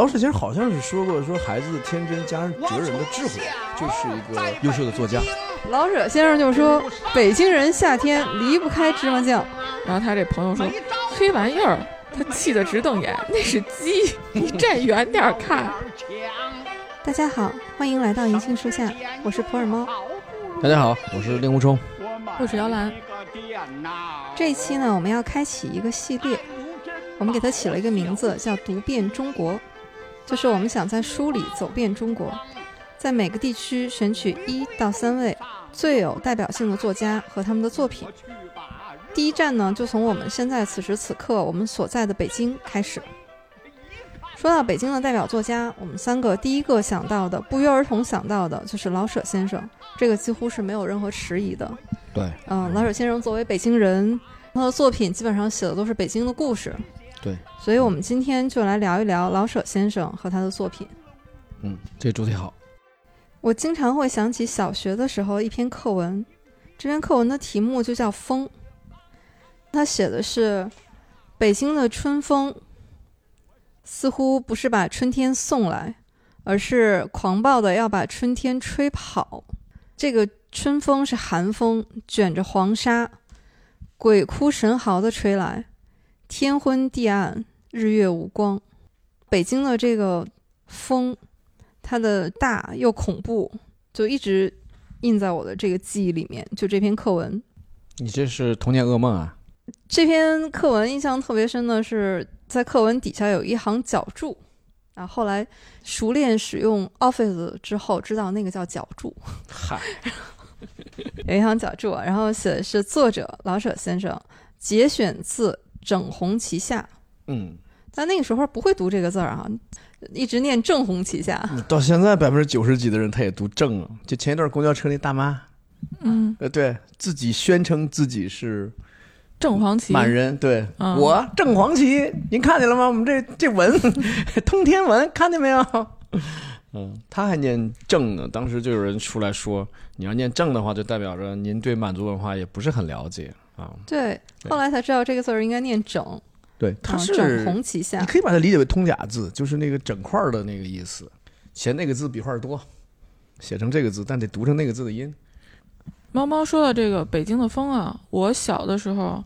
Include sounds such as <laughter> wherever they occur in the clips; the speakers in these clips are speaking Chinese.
老舍先生好像是说过，说孩子的天真加上哲人的智慧，就是一个优秀的作家。老舍先生就说：“北京人夏天离不开芝麻酱。”然后他这朋友说：“黑玩意儿！”他气得直瞪眼，那是鸡，你站远点看。大家好，欢迎来到银杏树下，我是普洱猫。大家好，我是令狐冲，我是姚兰。这一期呢，我们要开启一个系列，我们给它起了一个名字，叫“读遍中国”，就是我们想在书里走遍中国，在每个地区选取一到三位最有代表性的作家和他们的作品。第一站呢，就从我们现在此时此刻我们所在的北京开始。说到北京的代表作家，我们三个第一个想到的，不约而同想到的就是老舍先生，这个几乎是没有任何迟疑的。对，嗯，老舍先生作为北京人，他的作品基本上写的都是北京的故事。对，所以我们今天就来聊一聊老舍先生和他的作品。嗯，这主题好。我经常会想起小学的时候一篇课文，这篇课文的题目就叫《风》。他写的是北京的春风，似乎不是把春天送来，而是狂暴的要把春天吹跑。这个春风是寒风，卷着黄沙，鬼哭神嚎的吹来，天昏地暗，日月无光。北京的这个风，它的大又恐怖，就一直印在我的这个记忆里面。就这篇课文，你这是童年噩梦啊！这篇课文印象特别深的是，在课文底下有一行脚注，啊，后来熟练使用 Office 之后，知道那个叫脚注。嗨，<laughs> 有一行脚注，然后写的是作者老舍先生节选自《整红旗下》。嗯，但那个时候不会读这个字儿啊，一直念《正红旗下》。到现在百分之九十几的人他也读正啊。就前一段公交车那大妈，嗯，呃，对自己宣称自己是。正黄旗满人对我正黄旗，您看见了吗？我们这这文 <laughs> 通天文，看见没有？<laughs> 嗯，他还念正呢。当时就有人出来说，你要念正的话，就代表着您对满族文化也不是很了解啊。对，后来才知道这个字儿应该念整。对，它是整红旗下，你可以把它理解为通假字，就是那个整块的那个意思。嫌那个字笔画多，写成这个字，但得读成那个字的音。猫猫说的这个北京的风啊，我小的时候，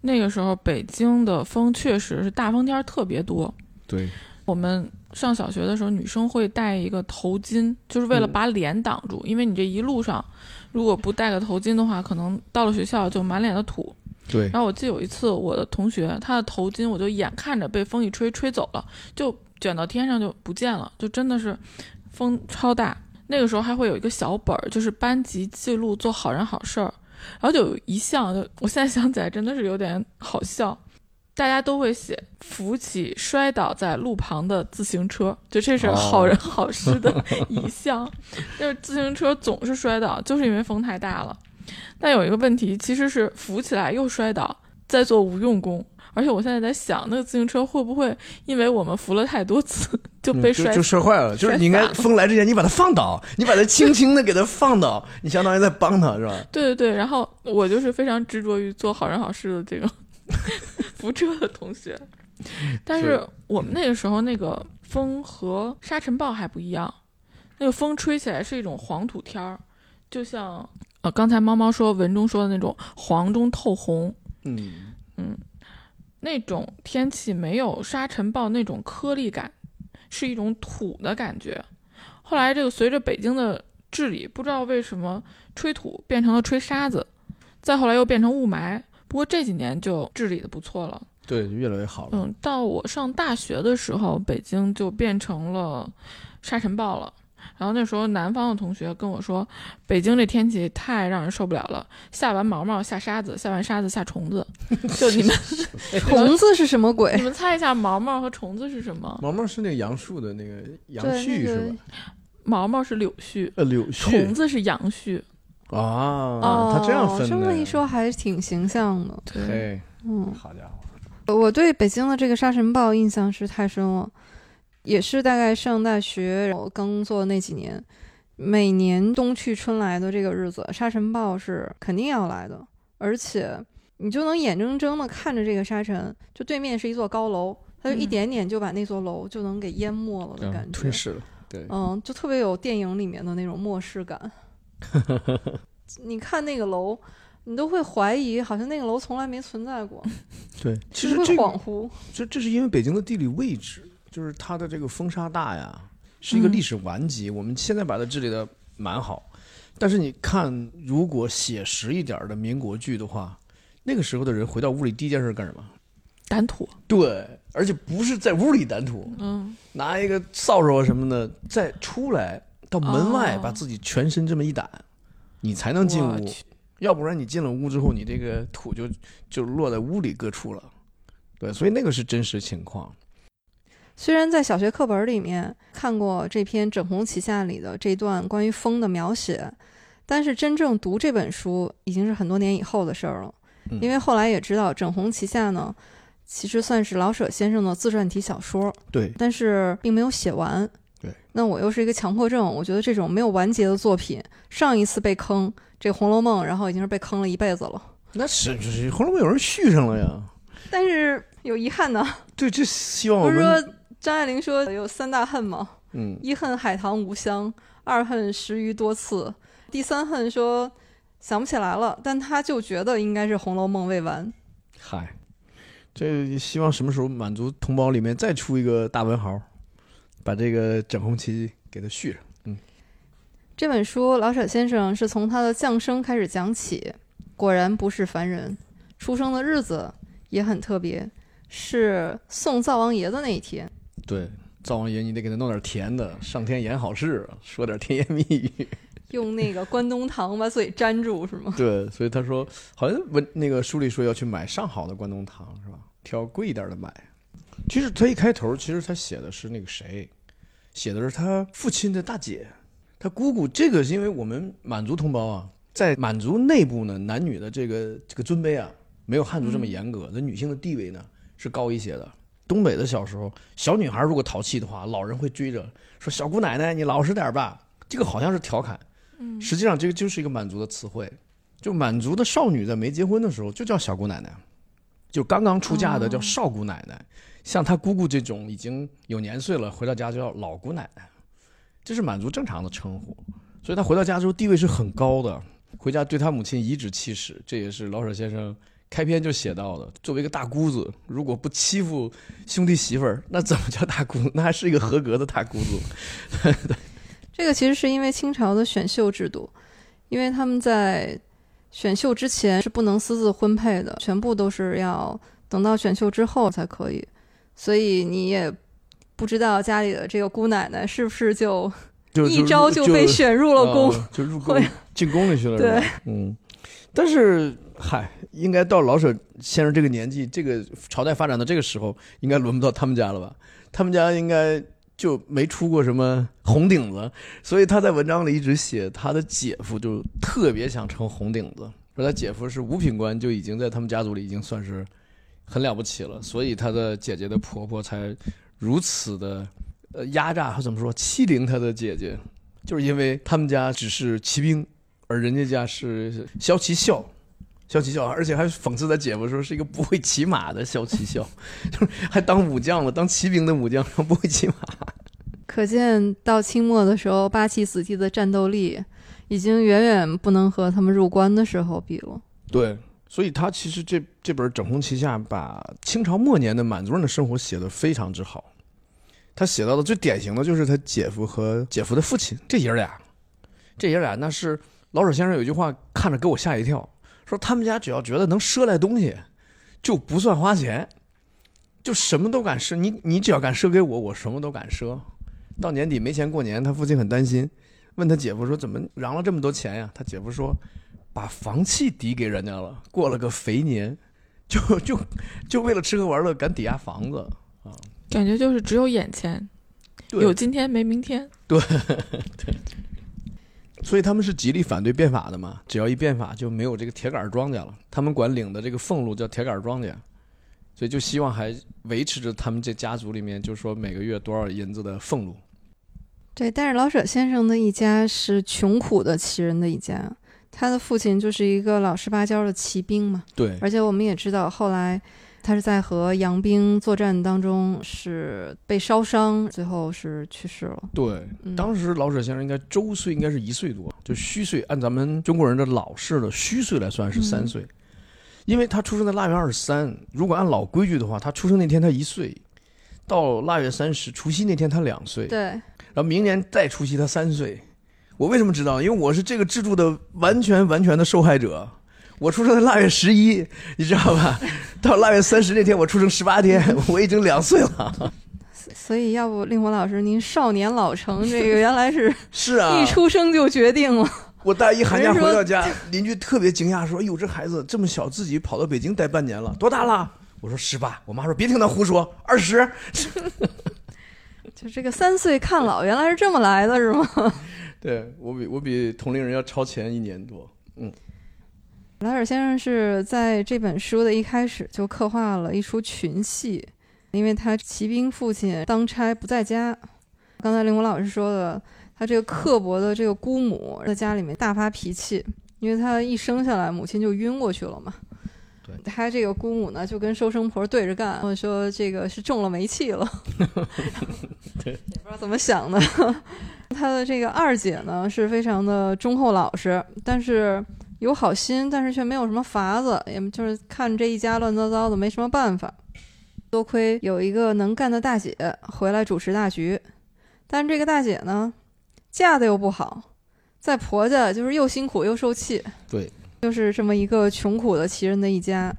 那个时候北京的风确实是大风天特别多。对，我们上小学的时候，女生会戴一个头巾，就是为了把脸挡住，因为你这一路上如果不戴个头巾的话，可能到了学校就满脸的土。对。然后我记得有一次，我的同学他的头巾，我就眼看着被风一吹吹走了，就卷到天上就不见了，就真的是风超大。那个时候还会有一个小本儿，就是班级记录做好人好事儿，然后就有一项，就我现在想起来真的是有点好笑，大家都会写扶起摔倒在路旁的自行车，就这是好人 <laughs> 好事的 <laughs> 一项，就是自行车总是摔倒，就是因为风太大了。但有一个问题，其实是扶起来又摔倒，在做无用功。而且我现在在想，那个自行车会不会因为我们扶了太多次就被摔就摔坏了？就是你应该风来之前，你把它放倒，你把它轻轻的给它放倒，你相当于在帮它是吧？对对对。然后我就是非常执着于做好人好事的这个扶车的同学。<laughs> 但是我们那个时候那个风和沙尘暴还不一样，那个风吹起来是一种黄土天儿，就像呃刚才猫猫说文中说的那种黄中透红。嗯嗯。那种天气没有沙尘暴那种颗粒感，是一种土的感觉。后来这个随着北京的治理，不知道为什么吹土变成了吹沙子，再后来又变成雾霾。不过这几年就治理的不错了，对，越来越好了。嗯，到我上大学的时候，北京就变成了沙尘暴了。然后那时候南方的同学跟我说，北京这天气太让人受不了了，下完毛毛下沙子，下完沙子下虫子。<laughs> 就你们，<laughs> 虫子是什么鬼？你们猜一下，毛毛和虫子是什么？毛毛是那个杨树的那个杨絮是吧？毛毛是柳絮，呃，柳絮。虫子是杨絮。啊，他这样分的。这么一说还是挺形象的。对，嗯，好家伙。我对北京的这个沙尘暴印象是太深了。也是大概上大学我刚工作那几年，每年冬去春来的这个日子，沙尘暴是肯定要来的，而且你就能眼睁睁的看着这个沙尘，就对面是一座高楼，它就一嗯点点就把那座楼就能给淹没了的感觉，嗯吞噬了。对，嗯，就特别有电影里面的那种末世感。<laughs> 你看那个楼，你都会怀疑，好像那个楼从来没存在过，<laughs> 对，其实这恍惚。这这是因为北京的地理位置，就是它的这个风沙大呀，是一个嗯历史顽疾。我们现在把它治理的蛮好，但是你看，如果写实一点的民国剧的话，那个时候的人回到屋里第一件事干什么？掸土，对，而且不是在屋里掸土，嗯，拿一个扫帚啊什么的，再出来到门外哦把自己全身这么一掸，你才能进屋。要不然你进了屋之后，你这个土就就落在屋里各处了。对，所以那个是真实情况。虽然在小学课本里面看过这篇《整红旗下》里的这段关于风的描写，但是真正读这本书已经是很多年以后的事儿了。嗯因为后来也知道，《整红旗下》呢，其实算是老舍先生的自传体小说，对，但是并没有写完。对，那我又是一个强迫症，我觉得这种没有完结的作品，上一次被坑这《红楼梦》，然后已经是被坑了一辈子了。那是就是《红楼梦》有人续上了呀。但是有遗憾呢，对，这希望我不是说张爱玲说有三大恨吗？嗯，一恨海棠无香，二恨食鱼多次，第三恨说想不起来了，但他就觉得应该是《红楼梦》未完。嗨，这希望什么时候满足同胞里面再出一个大文豪，把这个整红旗给它续上。嗯这本书老舍先生是从他的降生开始讲起，果然不是凡人，出生的日子也很特别，是送灶王爷的那一天。对，灶王爷你得给他弄点甜的，上天言好事，说点甜言蜜语。用那个关东糖把嘴粘住是吗？<laughs> 对，所以他说，好像文那个书里说要去买上好的关东糖是吧？挑贵一点的买。其实他一开头，其实他写的是那个谁，写的是他父亲的大姐，他姑姑。这个是因为我们满族同胞啊，在满族内部呢，男女的这个这个尊卑啊，没有汉族这么严格，那、女性的地位呢是高一些的。东北的小时候，小女孩如果淘气的话，老人会追着说：“小姑奶奶，你老实点吧。”这个好像是调侃，实际上这个就是一个满族的词汇。就满族的少女在没结婚的时候就叫小姑奶奶，就刚刚出嫁的叫少姑奶奶。像她姑姑这种已经有年岁了，回到家就叫老姑奶奶，这是满族正常的称呼。所以她回到家之后地位是很高的，回家对她母亲颐指气使，这也是老舍先生开篇就写到的。作为一个大姑子，如果不欺负兄弟媳妇儿，那怎么叫大姑？那还是一个合格的大姑子。<laughs> 这个其实是因为清朝的选秀制度，因为他们在选秀之前是不能私自婚配的，全部都是要等到选秀之后才可以，所以你也不知道家里的这个姑奶奶是不是就就一招就被选入了宫。啊就入 <laughs> 宫进宫里去了，对，嗯。但是，嗨，应该到老舍先生这个年纪，这个朝代发展到这个时候，应该轮不到他们家了吧？他们家应该就没出过什么红顶子，所以他在文章里一直写他的姐夫就特别想成红顶子，说他姐夫是五品官，就已经在他们家族里已经算是很了不起了，所以他的姐姐的婆婆才如此的呃压榨，怎么说欺凌他的姐姐，就是因为他们家只是骑兵，而人家家是骁骑校。骁骑校，而且还讽刺他姐夫说是一个不会骑马的骁骑校，就 <laughs> 是还当武将了，当骑兵的武将，<laughs> 不会骑马。可见到清末的时候，八旗子弟的战斗力已经远远不能和他们入关的时候比了。对，所以他其实这这本《整红旗下》把清朝末年的满族人的生活写得非常之好。他写到的最典型的就是他姐夫和姐夫的父亲这爷俩，这爷俩那是老舍先生有一句话看着给我吓一跳，说他们家只要觉得能赊来东西，就不算花钱，就什么都敢赊。你你只要敢赊给我，我什么都敢赊。到年底没钱过年，他父亲很担心，问他姐夫说怎么嚷了这么多钱呀？他姐夫说。把房契抵给人家了，过了个肥年，就就就为了吃喝玩乐敢抵押房子啊，感觉就是只有眼前，对有今天没明天。对对所以他们是极力反对变法的嘛。只要一变法，就没有这个铁杆庄稼了。他们管领的这个俸禄叫铁杆庄稼，所以就希望还维持着他们这家族里面，就是说每个月多少银子的俸禄。对，但是老舍先生的一家是穷苦的旗人的一家，他的父亲就是一个老实巴交的骑兵嘛。对，而且我们也知道，后来他是在和洋兵作战当中是被烧伤，最后是去世了。对，嗯当时老舍先生应该周岁应该是一岁多，就虚岁，按咱们中国人的老式的虚岁来算是三岁，因为他出生在腊月二十三，如果按老规矩的话，他出生那天他一岁，到腊月三十除夕那天他两岁，对，然后明年再除夕他三岁。我为什么知道？因为我是这个制度的完全完全的受害者。我出生在腊月十一，<laughs> 你知道吧？<laughs> 到腊月三十那天，我出生十八天，<laughs> 我已经两岁了。所以要不令狐老师您少年老成，这个原来是是啊，一出生就决定了。我大一寒假回到家，<laughs> 邻居特别惊讶，说：“哎呦，这孩子这么小，自己跑到北京待半年了，多大了？”我说：“十八。”我妈说：“别听他胡说，二十。<laughs> 就这个三岁看老，原来是这么来的，是吗？” <laughs> 对我比我比同龄人要超前一年多。嗯莱尔先生是在这本书的一开始就刻画了一出群戏，因为他骑兵父亲当差不在家。刚才令狐老师说的，他这个刻薄的这个姑母在家里面大发脾气，因为他一生下来母亲就晕过去了嘛。对他这个姑母呢，就跟收生婆对着干，我说这个是中了煤气了，<laughs> 对也不知道怎么想的。<laughs> 他的这个二姐呢，是非常的忠厚老实，但是有好心，但是却没有什么法子，也就是看这一家乱糟糟的，没什么办法。多亏有一个能干的大姐回来主持大局，但这个大姐呢，嫁的又不好，在婆家就是又辛苦又受气。对，就是这么一个穷苦的奇人的一家。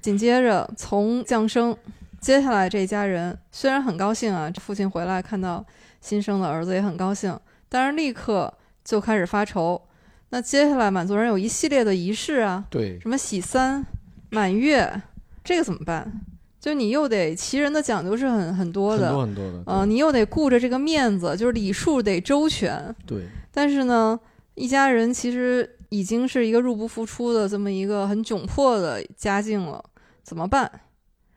紧接着从降生，接下来这一家人虽然很高兴啊，父亲回来看到新生的儿子也很高兴，但是立刻就开始发愁。那接下来满族人有一系列的仪式啊，对，什么喜三、满月，这个怎么办？就你又得其人的讲究是很很多的很的，多很多的。呃，你又得顾着这个面子，就是礼数得周全。对，但是呢，一家人其实已经是一个入不敷出的这么一个很窘迫的家境了，怎么办？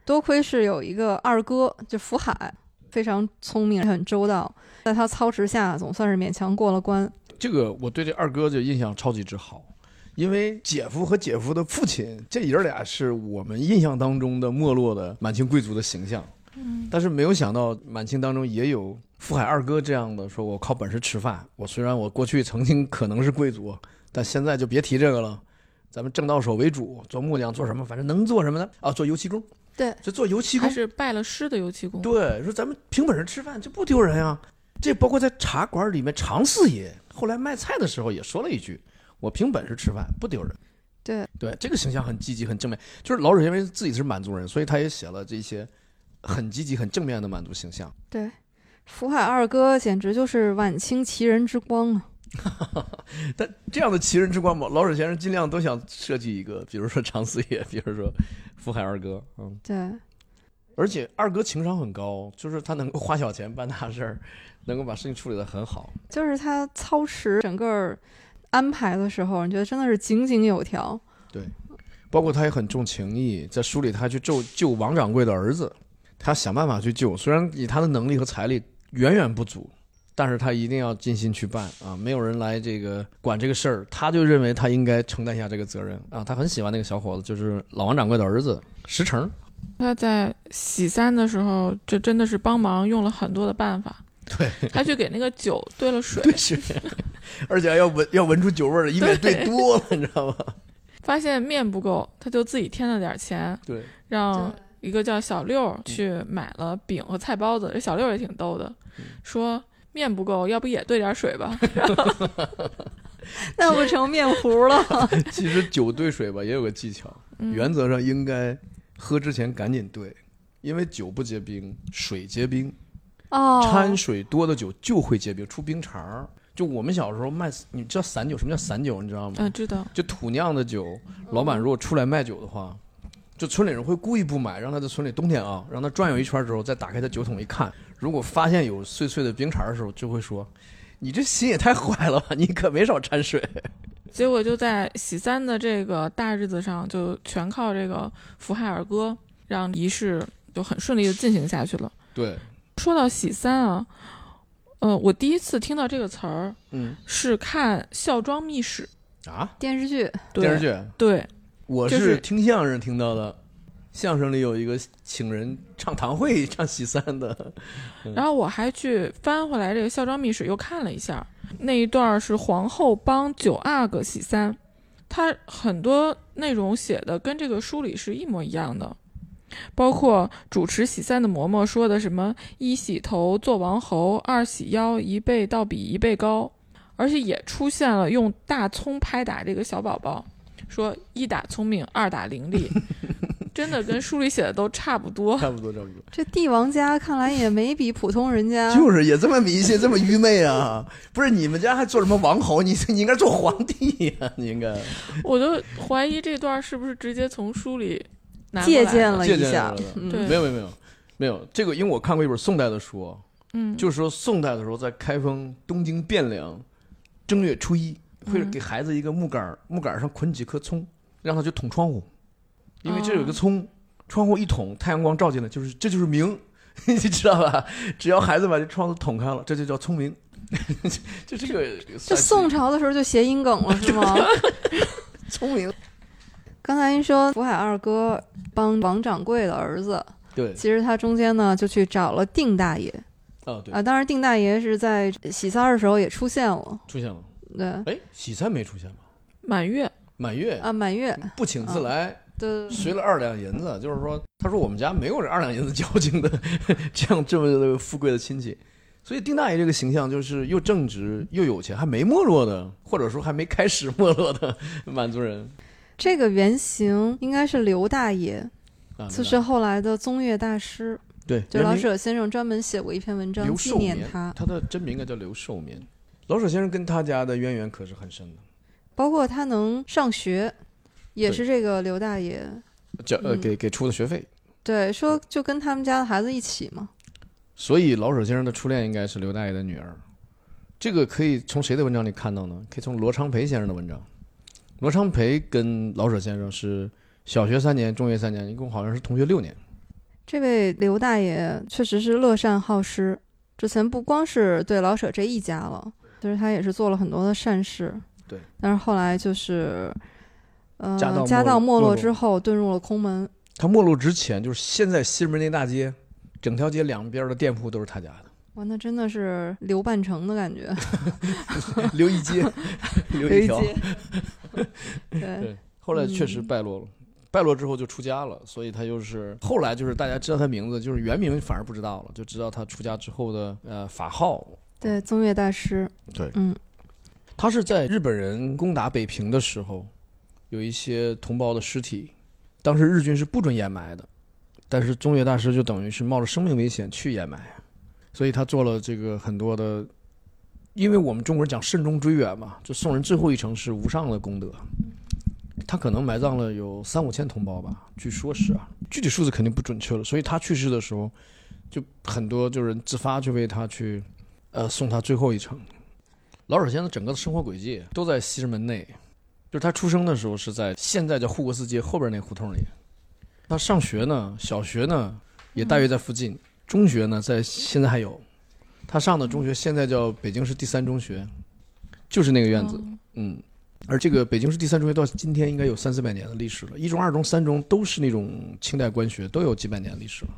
多亏是有一个二哥，就福海，非常聪明，很周到，在他操持下，总算是勉强过了关。这个我对这二哥就印象超级之好，因为姐夫和姐夫的父亲这爷儿俩是我们印象当中的没落的满清贵族的形象。嗯，但是没有想到满清当中也有福海二哥这样的，说我靠本事吃饭。我虽然我过去曾经可能是贵族，但现在就别提这个了。咱们正到手为主，做木匠做什么，反正能做什么呢？啊，做油漆工。对，就做油漆工。还是拜了师的油漆工。对，说咱们凭本事吃饭，这不丢人啊。这包括在茶馆里面，常四爷后来卖菜的时候也说了一句：“我凭本事吃饭，不丢人。”对对，这个形象很积极、很正面。就是老舍因为自己是满族人，所以他也写了这些很积极、很正面的满族形象。对，福海二哥简直就是晚清奇人之光啊！<laughs> 但这样的奇人之光嘛，老舍先生尽量都想设计一个，比如说常四爷，比如说福海二哥，嗯，对，而且二哥情商很高，就是他能够花小钱办大事儿，能够把事情处理得很好。就是他操持整个安排的时候，你觉得真的是井井有条。对包括他也很重情义，在书里他去救救王掌柜的儿子，他想办法去救，虽然以他的能力和财力远远不足，但是他一定要尽心去办啊！没有人来这个管这个事儿，他就认为他应该承担一下这个责任啊！他很喜欢那个小伙子，就是老王掌柜的儿子石成。他在洗三的时候，这真的是帮忙用了很多的办法。对，他去给那个酒兑了水，对是，而且还要闻要闻出酒味儿来，以免兑多了，你知道吗？<laughs> 发现面不够，他就自己添了点钱，对，让一个叫小六去买了饼和菜包子。这小六也挺逗的，说面不够，要不也兑点水吧？<laughs> <laughs> 那不成面糊了？其实酒兑水吧也有个技巧，嗯原则上应该喝之前赶紧兑，因为酒不结冰，水结冰。哦，掺水多的酒就会结冰，出冰碴儿。就我们小时候卖，你知道散酒什么叫散酒？你知道吗？嗯，知道。就土酿的酒，老板如果出来卖酒的话，就村里人会故意不买，让他在村里冬天啊，让他转悠一圈之后，再打开他酒桶一看，如果发现有碎碎的冰碴儿的时候，就会说：“你这心也太坏了吧，你可没少掺水。<laughs> 结果就在喜三的这个大日子上，就全靠这个福海尔哥让仪式就很顺利的进行下去了。”对，说到喜三啊，呃，我第一次听到这个词儿嗯。是看《孝庄秘史》啊，电视剧。电视剧，对，我是是听相声听到的。相声里有一个请人唱堂会唱喜三的，然后我还去翻回来这个《孝庄秘史》，又看了一下那一段是皇后帮九阿哥喜三，他很多内容写的跟这个书里是一模一样的，包括主持喜三的嬷嬷说的什么一洗头做王侯，二洗腰一倍倒比一倍高，而且也出现了用大葱拍打这个小宝宝，说一打聪明，二打伶俐，<laughs> 真的跟书里写的都差不多。差不多差不多。这帝王家看来也没比普通人家 <laughs> 就是也这么迷信，这么愚昧啊！不是你们家还做什么王侯？你你应该做皇帝呀、你应该我就怀疑这段是不是直接从书里借鉴了一下。没有没有没有没有。这个，因为我看过一本宋代的书，嗯，就是说宋代的时候在开封东京汴梁正月初一会嗯。给孩子一个木杆儿，木杆儿上捆几颗葱，让他去捅窗户，因为这有一个哦。葱，窗户一捅，太阳光照进来，就是这就是明，<laughs> 你知道吧？只要孩子把这窗子捅开了，这就叫聪明。<laughs> 就这个这宋朝的时候就谐音梗了是吗？<laughs> 聪明，刚才您说福海二哥帮王掌柜的儿子，对。其实他中间呢就去找了定大爷。啊，对。啊，，当然定大爷是在喜三儿的时候也出现了，出现了。对。哎，喜三没出现吧？满月，满月？啊，满月，不请自来，对，随了二两银子，就是说，他说我们家没有这二两银子交情的，<laughs> 这样这么富贵的亲戚，所以丁大爷这个形象就是又正直又有钱，还没没落的，或者说还没开始没落的满族人这个原型应该是刘大爷，啊，就是后来的宗岳大师，对，就老舍先生专门写过一篇文章纪念他，他的真名应该叫刘寿绵。老舍先生跟他家的渊源可是很深的，包括他能上学，也是这个刘大爷。叫呃嗯给给出的学费，对，说就跟他们家的孩子一起嘛。所以老舍先生的初恋应该是刘大爷的女儿。这个可以从谁的文章里看到呢？可以从罗昌培先生的文章。罗昌培跟老舍先生是小学三年，中学三年，一共好像是同学六年。这位刘大爷确实是乐善好施，之前不光是对老舍这一家了，其实他也是做了很多的善事。对，但是后来就是，呃，家道没家道没落之后，遁入了空门。他没落之前，就是现在西门那大街，整条街两边的店铺都是他家的。哇，那真的是刘半城的感觉。<laughs> 留一街，留一条。<laughs> 对，对，后来确实败落了。败落之后就出家了，所以他就是后来就是大家知道他名字，就是原名反而不知道了，就知道他出家之后的呃法号。对，宗岳大师。对，嗯，他是在日本人攻打北平的时候，有一些同胞的尸体，当时日军是不准掩埋的，但是宗岳大师就等于是冒着生命危险去掩埋，所以他做了这个很多的，因为我们中国人讲慎终追远嘛，就送人最后一程是无上的功德。他可能埋葬了有三五千同胞吧，据说是啊，具体数字肯定不准确了。所以他去世的时候，就很多就是自发去为他去，呃，送他最后一程。老舍先生整个的生活轨迹都在西直门内，就是他出生的时候是在现在叫护国寺街后边那胡同里。他上学呢，小学呢也大约在附近，中学呢在现在还有。他上的中学现在叫北京市第三中学，就是那个院子。嗯嗯，而这个北京市第三中学到今天应该有三四百年的历史了，一中、二中、三中都是那种清代官学，都有几百年的历史了。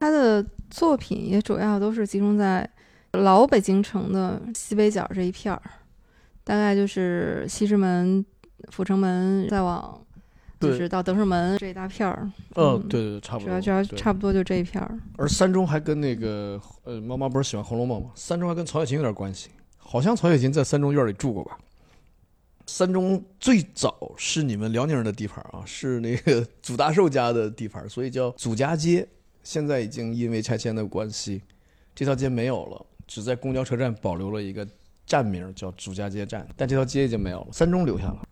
他的作品也主要都是集中在老北京城的西北角这一片儿，大概就是西直门、阜成门，再往就是到德胜门这一大片儿。呃，嗯对对对，差不多。主要主要差不多就这一片儿。而三中还跟那个呃，妈妈不是喜欢《红楼梦》吗？三中还跟曹雪芹有点关系，好像曹雪芹在三中院里住过吧。三中最早是你们辽宁人的地盘啊，是那个 <laughs> 祖大寿家的地盘，所以叫祖家街。现在已经因为拆迁的关系，这条街没有了，只在公交车站保留了一个站名叫祖家街站，但这条街已经没有了，三中留下了。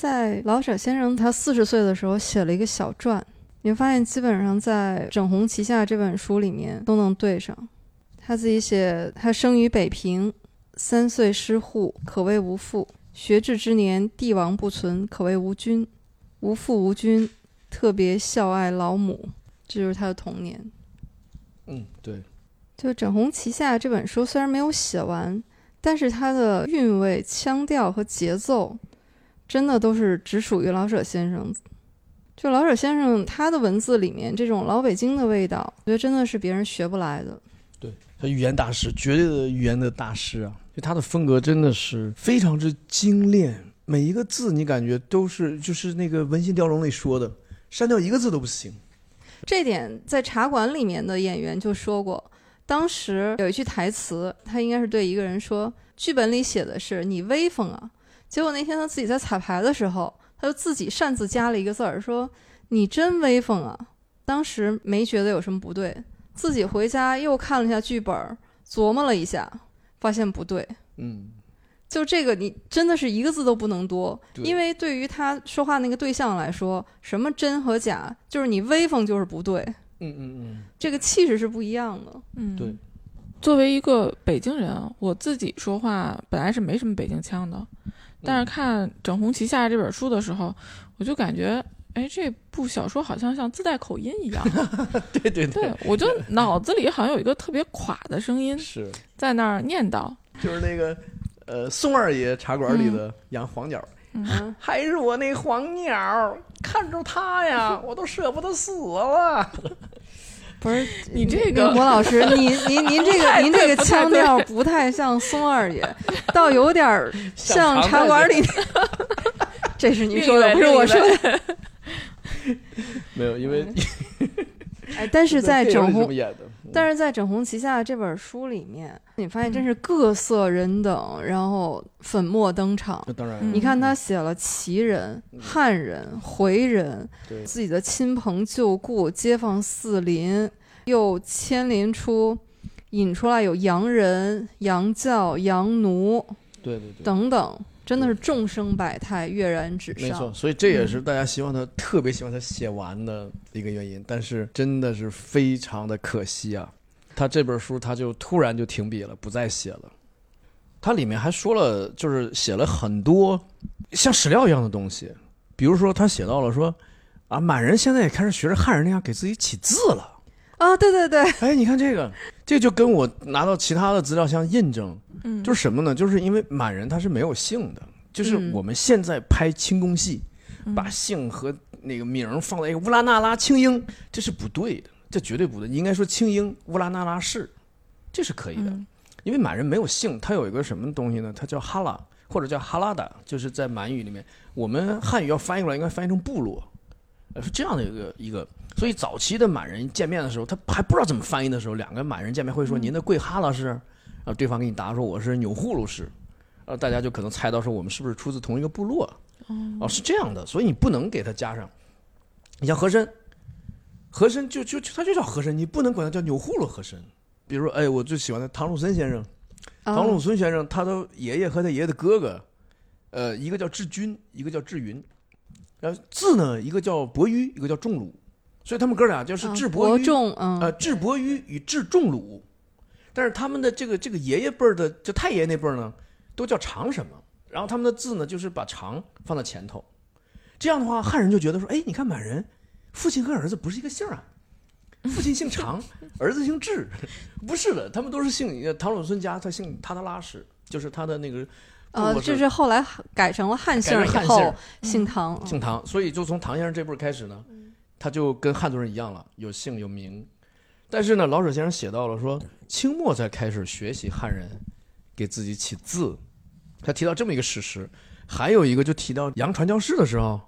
在老舍先生他四十岁的时候写了一个小传，你会发现基本上在《整红旗下》这本书里面都能对上。他自己写，他生于北平，三岁失户，可谓无父；学至之年，帝王不存，可谓无君。无父无君，特别孝爱老母，这就是他的童年。嗯，对，就《整红旗下》这本书虽然没有写完，但是它的韵味、腔调和节奏，真的都是只属于老舍先生。就老舍先生他的文字里面这种老北京的味道，我觉得真的是别人学不来的。对他语言大师，绝对的语言的大师啊！就他的风格真的是非常之精炼，每一个字你感觉都是就是那个《文心雕龙》里说的，删掉一个字都不行。这点在茶馆里面的演员就说过，当时有一句台词，他应该是对一个人说，剧本里写的是“你威风啊”，结果那天他自己在彩排的时候，他就自己擅自加了一个字儿，说“你真威风啊”。当时没觉得有什么不对，自己回家又看了一下剧本，琢磨了一下，发现不对。嗯，就这个，你真的是一个字都不能多，因为对于他说话那个对象来说，什么真和假，就是你威风就是不对，嗯嗯嗯，这个气势是不一样的。嗯，对。作为一个北京人啊，我自己说话本来是没什么北京腔的，但是看《整红旗下》这本书的时候，我就感觉，哎，这部小说好像像自带口音一样。<laughs> 对对对，我就脑子里好像有一个特别垮的声音是，在那儿念叨。就是那个呃宋二爷茶馆里的养黄鸟，嗯，<laughs> 还是我那黄鸟，看着它呀，我都舍不得死了。不是你这个郭老师，<laughs> 您您您这个您这个腔调不太像松二爷，倒有点像茶馆里。<laughs> 这是您说的，不是我说的。<laughs> 没有，因为哎，但是在整红但是在《整红旗下》这本书里面，你发现真是各色人等，然后粉墨登场。当然，嗯你看他写了旗人、汉人、回人，自己的亲朋旧故、街坊四邻，又牵连出、引出来有洋人、洋教、洋奴对对对。等等，真的是众生百态，跃然纸上。没错，所以这也是大家希望他、特别希望他写完的一个原因，但是真的是非常的可惜啊，他这本书他就突然就停笔了，不再写了。他里面还说了，就是写了很多像史料一样的东西，比如说他写到了说，啊，满人现在也开始学着汉人那样给自己起字了。啊，对对对，哎，你看这个，这就跟我拿到其他的资料相印证，嗯，就是什么呢？就是因为满人他是没有姓的，就是嗯我们现在拍清宫戏，嗯把姓和那个名儿放在一个乌拉那拉青英，这是不对的，这绝对不对。应该说青英乌拉那拉氏，这是可以的，嗯因为满人没有姓，他有一个什么东西呢？他叫哈拉或者叫哈拉达，就是在满语里面，我们汉语要翻译过来应该翻译成部落，呃，是这样的一个一个。所以早期的满人见面的时候，他还不知道怎么翻译的时候，两个满人见面会说：“嗯您的贵哈拉是？”然后对方给你答说：“我是钮祜禄氏。”呃，大家就可能猜到说我们是不是出自同一个部落？哦，是这样的，所以你不能给他加上。你像和珅，和珅就就就他就叫和珅，你不能管他叫钮祜禄和珅。比如说，哎，我最喜欢的唐鲁孙先生，唐鲁啊孙先生他的爷爷和他爷爷的哥哥，呃，一个叫志军，一个叫志云，然后字呢，一个叫伯於，一个叫仲鲁，所以他们哥俩就是啊智伯於，伯仲，嗯，呃，智伯於与智仲鲁，但是他们的这个这个爷爷辈儿的，就太爷爷那辈儿呢，都叫长什么，然后他们的字呢，就是把长放在前头，这样的话，汉人就觉得说，哎，你看满人，父亲和儿子不是一个姓儿啊，父亲姓长，<laughs> 儿子姓智，不是的，他们都是姓呃唐鲁孙家，他姓塔塔拉氏，就是他的那个部呃，落这是后来改成了汉姓儿以后姓唐，姓唐，所以就从唐先生这辈儿开始呢，他就跟汉族人一样了，有姓有名。但是呢，老舍先生写到了说，清末才开始学习汉人给自己起字，他提到这么一个事实。还有一个就提到杨传教士的时候，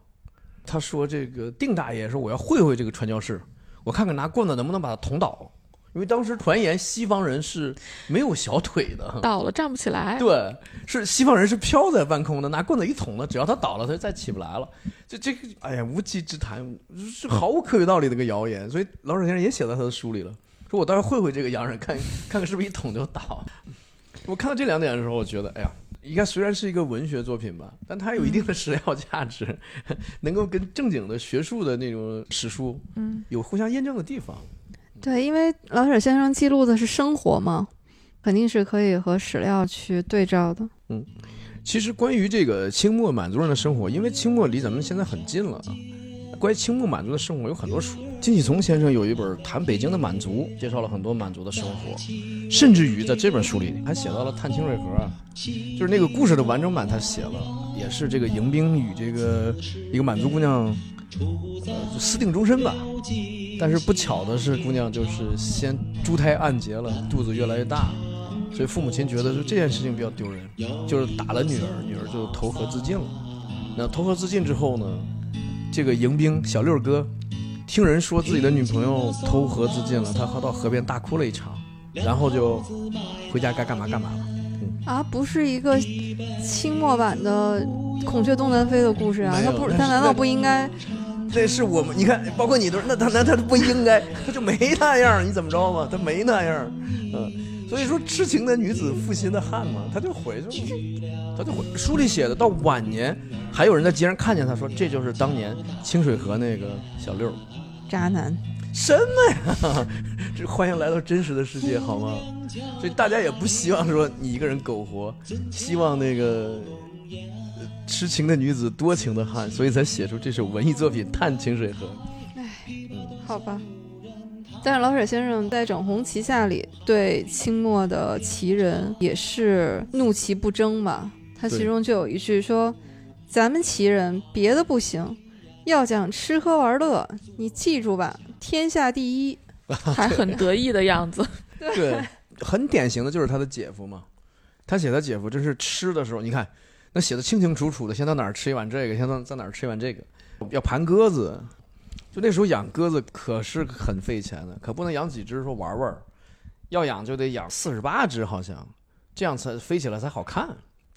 他说这个定大爷说我要会会这个传教士，我看看拿棍子能不能把他捅倒，因为当时传言西方人是没有小腿的，倒了站不起来。对，是西方人是飘在半空的，拿棍子一捅呢，只要他倒了，他就再起不来了。这这个，哎呀，无稽之谈，是毫无科学道理的一个谣言。所以老舍先生也写在他的书里了，说我倒要会会这个洋人，看看 <laughs> 看是不是一捅就倒。我看到这两点的时候，我觉得，哎呀，应该虽然是一个文学作品吧，但它有一定的史料价值，<laughs> 能够跟正经的学术的那种史书嗯有互相验证的地方。对，因为老舍先生记录的是生活嘛，肯定是可以和史料去对照的。嗯其实关于这个清末满族人的生活，因为清末离咱们现在很近了。关于清末满族的生活有很多书，金喜从先生有一本《谈北京的满族》，介绍了很多满族的生活，甚至于在这本书里还写到了探清水河，就是那个故事的完整版他写了，也是这个迎宾与这个一个满族姑娘呃就私定终身吧。但是不巧的是，姑娘就是先珠胎暗结了，肚子越来越大，所以父母亲觉得说这件事情比较丢人，就是打了女儿，女儿就投河自尽了。那投河自尽之后呢，这个迎宾小六哥听人说自己的女朋友投河自尽了，他到河边大哭了一场，然后就回家该干嘛干嘛了。啊，不是一个清末版的孔雀东南飞的故事啊，他不，他难道不应该？那是我们，你看，包括你都，那他那他不应该，他就没那样，你怎么着嘛？他没那样，嗯，所以说痴情的女子负心的汉嘛，他就回，去了他就回。书里写的，到晚年还有人在街上看见他说，这就是当年清水河那个小六，渣男，什么呀？这欢迎来到真实的世界，好吗？所以大家也不希望说你一个人苟活，希望那个痴情的女子多情的汉，所以才写出这首文艺作品《探清水河》。好吧。但是老舍先生在《整红旗下》里对清末的旗人也是怒其不争嘛。他其中就有一句说：“咱们旗人别的不行，要讲吃喝玩乐，你记住吧，天下第一。<laughs> 还很得意的样子。<laughs> 对，很典型的就是他的姐夫嘛。他写他姐夫，真是吃的时候，你看那写的清清楚楚的，先到哪儿吃一碗这个，先到在哪儿吃一碗这个，要盘鸽子。就那时候养鸽子可是很费钱的，可不能养几只说玩玩，要养就得养四十八只，好像这样才飞起来才好看。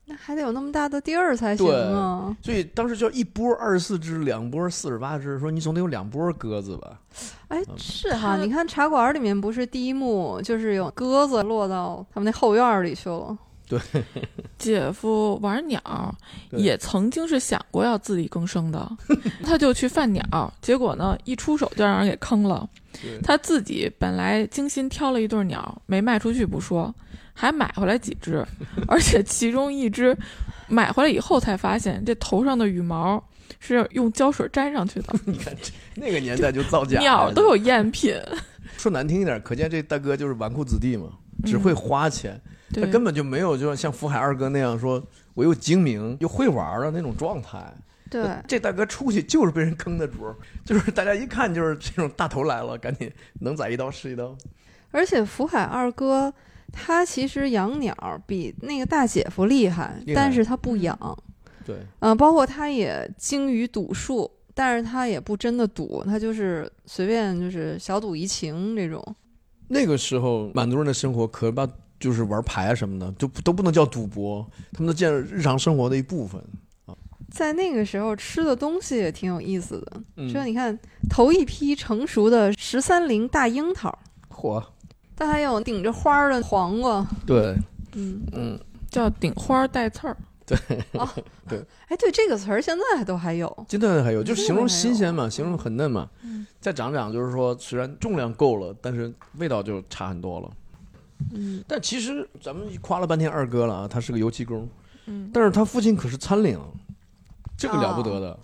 那还得有那么大的地儿才行啊！所以当时就一波二十四只，两波四十八只，说你总得有两波鸽子吧？哎，嗯是哈，你看茶馆里面不是第一幕就是有鸽子落到他们那后院儿里去了。<laughs> 姐夫玩鸟，对。也曾经是想过要自力更生的，<laughs> 他就去贩鸟，结果呢，一出手就让人给坑了。他自己本来精心挑了一对鸟，没卖出去不说，还买回来几只，<laughs> 而且其中一只买回来以后才发现，这头上的羽毛是用胶水粘上去的，你看这那个年代就造假，鸟都有赝品，说难听一点，可见这大哥就是纨绔子弟嘛，只会花钱，他，根本就没有就像福海二哥那样说我又精明又会玩的那种状态。对，这大哥出去就是被人坑的主儿，<laughs> 就是大家一看就是这种大头来了，赶紧能宰一刀是一刀。而且福海二哥他其实养鸟比那个大姐夫厉害，厉害但是他不养。对，嗯、包括他也精于赌术，但是他也不真的赌，他就是随便就是小赌怡情这种。那个时候满族人的生活可把就是玩牌啊什么的，都都不能叫赌博，他们都见日常生活的一部分。在那个时候吃的东西也挺有意思的，嗯说你看头一批成熟的十三陵大樱桃，嚯，它还有顶着花儿的黄瓜，对，嗯，嗯，叫顶花带刺儿。对，<laughs> 对哎，对这个词儿现在都还有，现在还有，就是形容新鲜嘛，形容很嫩嘛。嗯再长长，就是说虽然重量够了，但是味道就差很多了。嗯，但其实咱们夸了半天二哥了啊，他是个油漆工，嗯，但是他父亲可是参领，这个了不得的。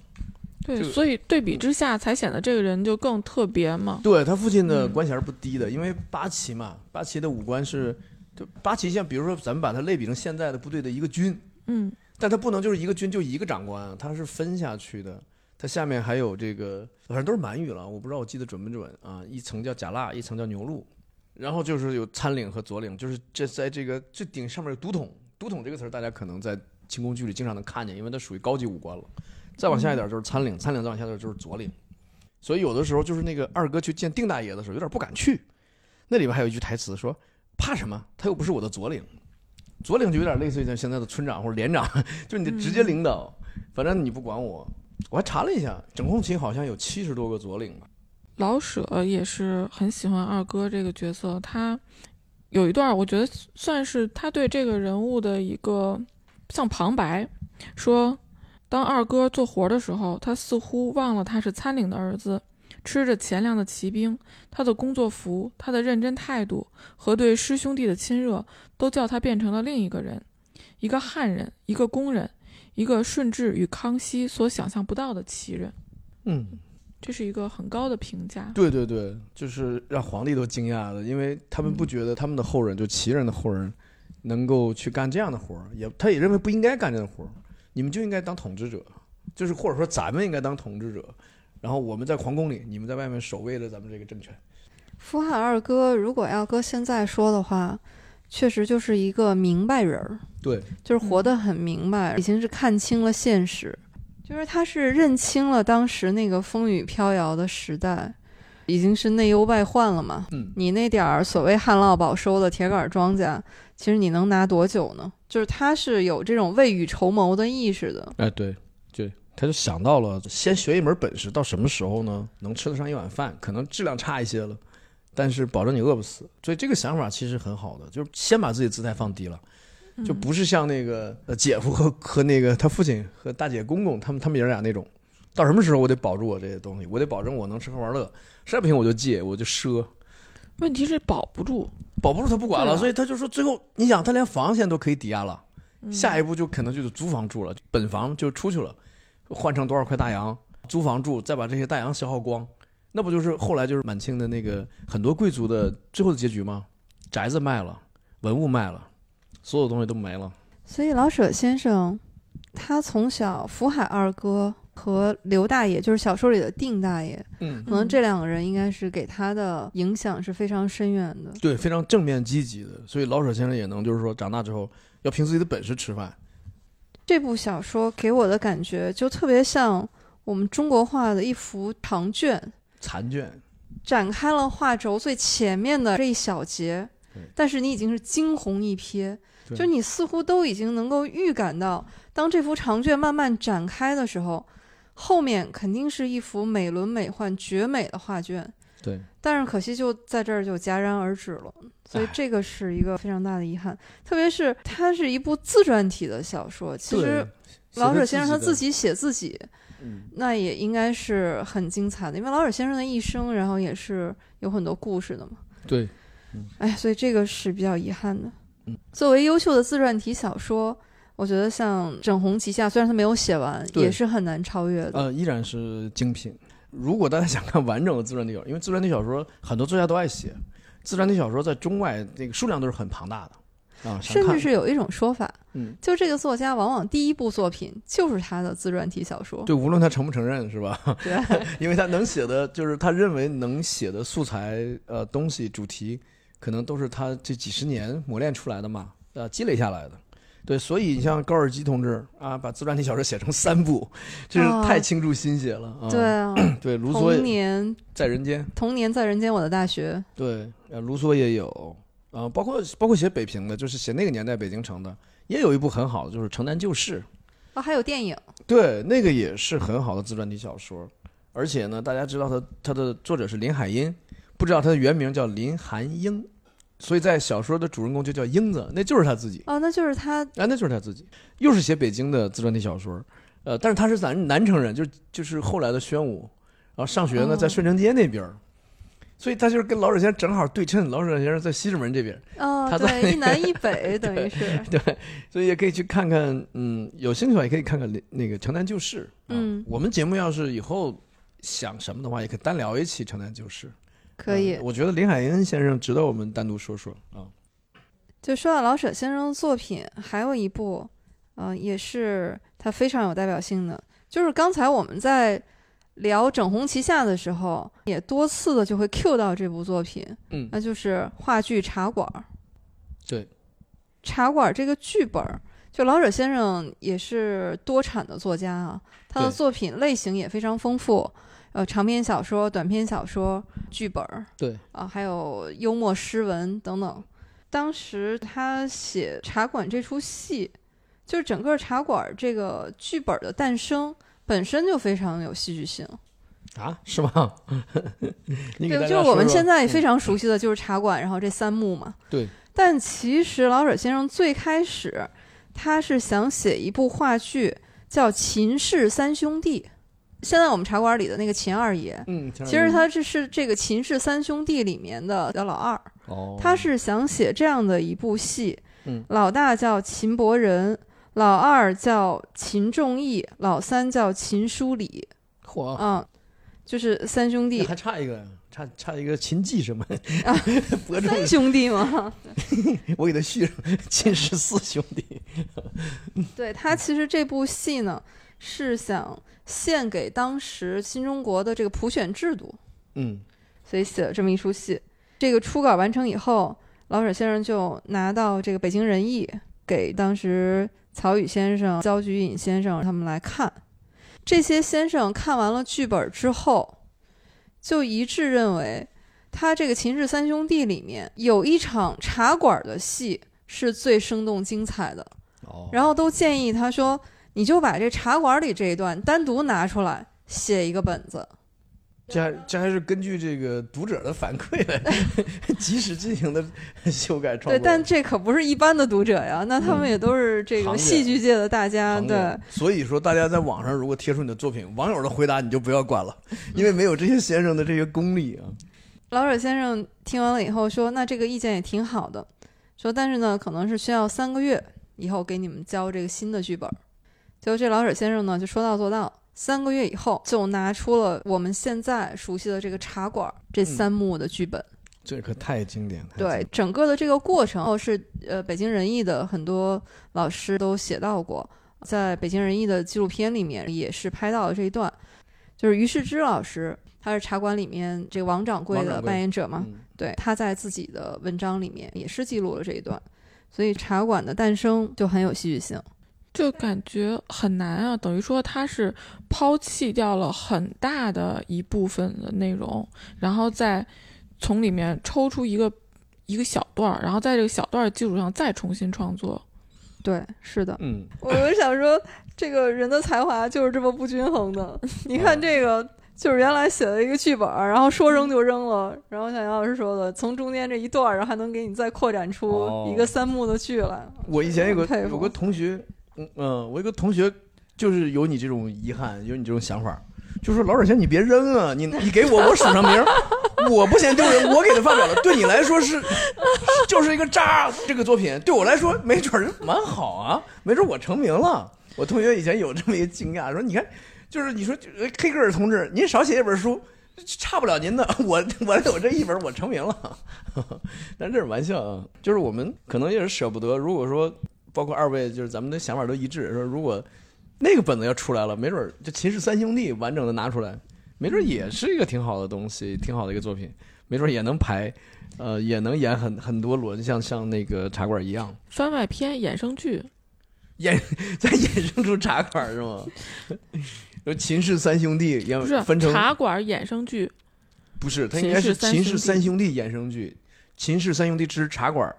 对，这个所以对比之下，才显得这个人就更特别嘛。对他父亲的嗯官衔不低的，因为八旗嘛，八旗的武官是，就八旗像比如说咱们把它类比成现在的部队的一个军，嗯但他不能就是一个军就一个长官，他是分下去的。他下面还有这个，反正都是满语了，我不知道我记得准不准啊。一层叫甲腊，一层叫牛录，然后就是有参领和左领，就是这在这个最顶上面有独统。独统这个词儿大家可能在清宫剧里经常能看见，因为它属于高级武官了。再往下一点就是参领，参领再往下一点就是左领。所以有的时候就是那个二哥去见丁大爷的时候，有点不敢去。那里边还有一句台词说：“怕什么？他又不是我的左领。”左领就有点类似于像现在的村长或者连长，<laughs> 就是你的直接领导。反正你不管我，我还查了一下，整红旗好像有七十多个左领吧。老舍也是很喜欢二哥这个角色，他有一段我觉得算是他对这个人物的一个像旁白，说当二哥做活的时候，他似乎忘了他是参领的儿子，吃着钱粮的骑兵，他的工作服，他的认真态度和对师兄弟的亲热，都叫他变成了另一个人，一个汉人，一个工人，一个顺治与康熙所想象不到的奇人。嗯，这是一个很高的评价。对对对，就是让皇帝都惊讶的，因为他们不觉得他们的后人，就旗人的后人，能够去干这样的活儿，也他也认为不应该干这样的活儿，你们就应该当统治者，就是或者说咱们应该当统治者，然后我们在皇宫里，你们在外面守卫着咱们这个政权。福海二哥如果要搁现在说的话，确实就是一个明白人儿，对，就是活得很明白，已经是看清了现实，就是他是认清了当时那个风雨飘摇的时代，已经是内忧外患了嘛。嗯，你那点儿所谓旱涝保收的铁杆庄稼，其实你能拿多久呢？就是他是有这种未雨绸缪的意识的。哎，对，对，他就想到了，先学一门本事，到什么时候呢，能吃得上一碗饭，可能质量差一些了，但是保证你饿不死。所以这个想法其实很好的，就是先把自己姿态放低了，就不是像那个呃姐夫和和那个他父亲和大姐公公他们他们爷俩那种，到什么时候我得保住我这些东西，我得保证我能吃喝玩乐，实在不行我就借，我就赊。问题是保不住，保不住他不管了，啊所以他就说最后，你想他连房现在都可以抵押了，嗯下一步就可能就是租房住了，本房就出去了，换成多少块大洋租房住，再把这些大洋消耗光，那不就是后来就是满清的那个很多贵族的最后的结局吗？宅子卖了，文物卖了，所有东西都没了。所以老舍先生，他从小福海二哥和刘大爷，就是小说里的定大爷，嗯，可能这两个人应该是给他的影响是非常深远的。对，非常正面积极的，所以老舍先生也能就是说长大之后要凭自己的本事吃饭。这部小说给我的感觉就特别像我们中国画的一幅长卷，残卷，展开了画轴最前面的这一小节，但是你已经是惊鸿一瞥，对就你似乎都已经能够预感到，当这幅长卷慢慢展开的时候，后面肯定是一幅美轮美奂、绝美的画卷。对，但是可惜就在这儿就戛然而止了，所以这个是一个非常大的遗憾。特别是它是一部自传体的小说，其实老舍先生他自己己写自己，那也应该是很精彩的，因为老舍先生的一生，然后也是有很多故事的嘛。对，哎，所以这个是比较遗憾的嗯。作为优秀的自传体小说，我觉得像《整红旗下》，虽然他没有写完，也是很难超越的。呃，依然是精品。如果大家想看完整的自传体小说，因为自传体小说很多作家都爱写，自传体小说在中外那个数量都是很庞大的啊，甚至是有一种说法，嗯，就这个作家往往第一部作品就是他的自传体小说。对，无论他承不承认是吧？对，<laughs> 因为他能写的，就是他认为能写的素材、呃东西、主题，可能都是他这几十年磨练出来的嘛，呃积累下来的。对，所以你像高尔基同志啊，把自传体小说写成三部，这是哦太倾注心血了啊。对啊，<clears throat> 对，卢梭童年在人间，童年在人间，我的大学。对，呃，卢梭也有，啊、包括包括写北平的，就是写那个年代北京城的，也有一部很好的，就是《城南旧事》，哦，还有电影，对，那个也是很好的自传体小说，而且呢，大家知道他他的作者是林海音，不知道他的原名叫林寒英，所以在小说的主人公就叫英子，那就是他自己，哦，那就是他。啊，那就是他自己，又是写北京的自传体小说，呃，但是他是咱南城人，就就是后来的宣武，然后上学呢哦。在顺城街那边儿。所以他就是跟老舍先生正好对称，老舍先生在西直门这边，哦，他在对，一南一北，<laughs> 等于是，对，所以也可以去看看，嗯，有兴趣的话也可以看看那那个《城南旧事》啊。嗯。我们节目要是以后想什么的话，也可以单聊一期《城南旧事》。可以嗯。我觉得林海音先生值得我们单独说说啊。就说到老舍先生的作品，还有一部，呃，也是他非常有代表性的，就是刚才我们在聊《整红旗下》的时候，也多次的就会 cue 到这部作品，嗯，那就是话剧《茶馆》。对，《茶馆》这个剧本儿，就老舍先生也是多产的作家啊，他的作品类型也非常丰富，呃，长篇小说、短篇小说、剧本儿，对，啊，还有幽默诗文等等。当时他写《茶馆》这出戏，就是整个《茶馆》这个剧本的诞生本身就非常有戏剧性。啊，是吗？<laughs> 对，就是我们现在非嗯常熟悉的就是茶馆，然后这三幕嘛。对。但其实老舍先生最开始他是想写一部话剧，叫《秦氏三兄弟》。现在我们茶馆里的那个秦二爷，嗯，其实他这是这个秦氏三兄弟里面的老二。哦，他是想写这样的一部戏，嗯老大叫秦伯仁，老二叫秦仲义，老三叫秦书礼，嚯，嗯，就是三兄弟还差一个，差差一个秦记什么啊？<laughs> 三兄弟吗。<laughs> 我给他续上秦氏四兄弟。对他其实这部戏呢，是想献给当时新中国的这个普选制度，嗯所以写了这么一出戏。这个初稿完成以后，老舍先生就拿到这个北京人艺，给当时曹禺先生、焦菊隐先生他们来看。这些先生看完了剧本之后，就一致认为，他这个《秦氏三兄弟》里面有一场茶馆的戏是最生动精彩的。哦，然后都建议他说，你就把这茶馆里这一段单独拿出来写一个本子。这还这还是根据这个读者的反馈来 <laughs> 及时进行的修改创作。对，但这可不是一般的读者呀，那他们也都是这个戏剧界的大家。对，所以说大家在网上如果贴出你的作品，网友的回答你就不要管了，因为没有这些先生的这些功力啊。老舍先生听完了以后说：“那这个意见也挺好的，说但是呢，可能是需要三个月以后给你们交这个新的剧本。”结果这老舍先生呢就说到做到，三个月以后就拿出了我们现在熟悉的这个茶馆这三幕的剧本。这可太经典了。太经对整个的这个过程，哦，是呃北京人艺的很多老师都写到过，在北京人艺的纪录片里面也是拍到了这一段，就是于世之老师，他是茶馆里面这个王掌柜的扮演者嘛，嗯对，他在自己的文章里面也是记录了这一段，所以茶馆的诞生就很有戏剧性。就感觉很难啊，等于说他是抛弃掉了很大的一部分的内容，然后再从里面抽出一个一个小段儿，然后在这个小段儿基础上再重新创作。对，是的，嗯，<laughs> 我就想说，这个人的才华就是这么不均衡的。<laughs> 你看哦这个，就是原来写了一个剧本儿，然后说扔就扔了，然后像杨老师说的，从中间这一段儿，然后还能给你再扩展出哦一个三幕的剧来。我以前有个有个同学，嗯，我一个同学就是有你这种遗憾，有你这种想法，就说老沈先你别扔啊，你你给我我署上名，我不嫌丢人，我给他发表了，对你来说是就是一个渣，这个作品对我来说没准儿蛮好啊，没准我成名了。我同学以前有这么一个惊讶，说你看，就是你说黑格尔同志，您少写一本书。差不了您的，我我有这一本，我成名了。<laughs> 但这是玩笑啊，就是我们可能也是舍不得。如果说包括二位，就是咱们的想法都一致，说如果那个本子要出来了，没准儿这《秦氏三兄弟》完整的拿出来，没准儿也是一个挺好的东西，挺好的一个作品，没准儿也能排，呃，也能演很很多轮，像像那个茶馆一样，番外篇衍生剧，<laughs> 衍再衍生出茶馆是吗？<laughs> 说《秦氏三兄弟》要不是分成茶馆衍生剧，不是，它应该是《秦氏三三兄弟》衍生剧，《秦氏三兄弟之茶馆》，《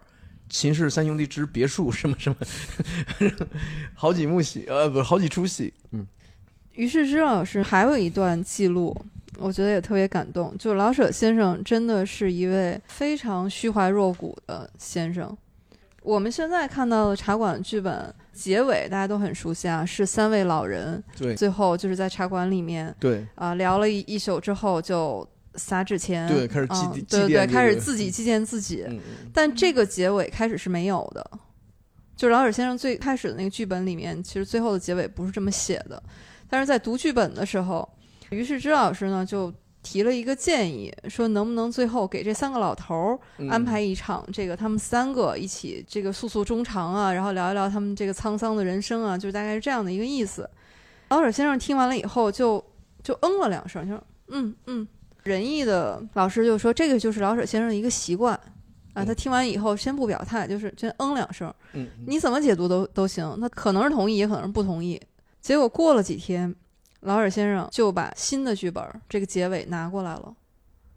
秦氏三兄弟之别墅》什么什么，<laughs> 好几幕戏，呃，不，好几出戏。嗯，于是之老师还有一段记录，我觉得也特别感动。就是老舍先生真的是一位非常虚怀若谷的先生。我们现在看到的茶馆剧本结尾，大家都很熟悉啊，是三位老人对最后就是在茶馆里面对啊、聊了一一宿之后就撒纸钱，对开始祭对对，开始自己祭奠自己。但这个结尾开始是没有的，就是老舍先生最开始的那个剧本里面，其实最后的结尾不是这么写的。但是在读剧本的时候，于是之老师呢就提了一个建议，说能不能最后给这三个老头儿嗯安排一场，这个他们三个一起这个诉诉衷肠啊，然后聊一聊他们这个沧桑的人生啊，就是大概是这样的一个意思。老舍先生听完了以后就就嗯了两声，就说嗯嗯。仁义的老师就说这个就是老舍先生的一个习惯。啊，他听完以后先不表态，就是先嗯两声，嗯，你怎么解读都都行，他可能是同意，也可能是不同意。结果过了几天，老舍先生就把新的剧本这个结尾拿过来了，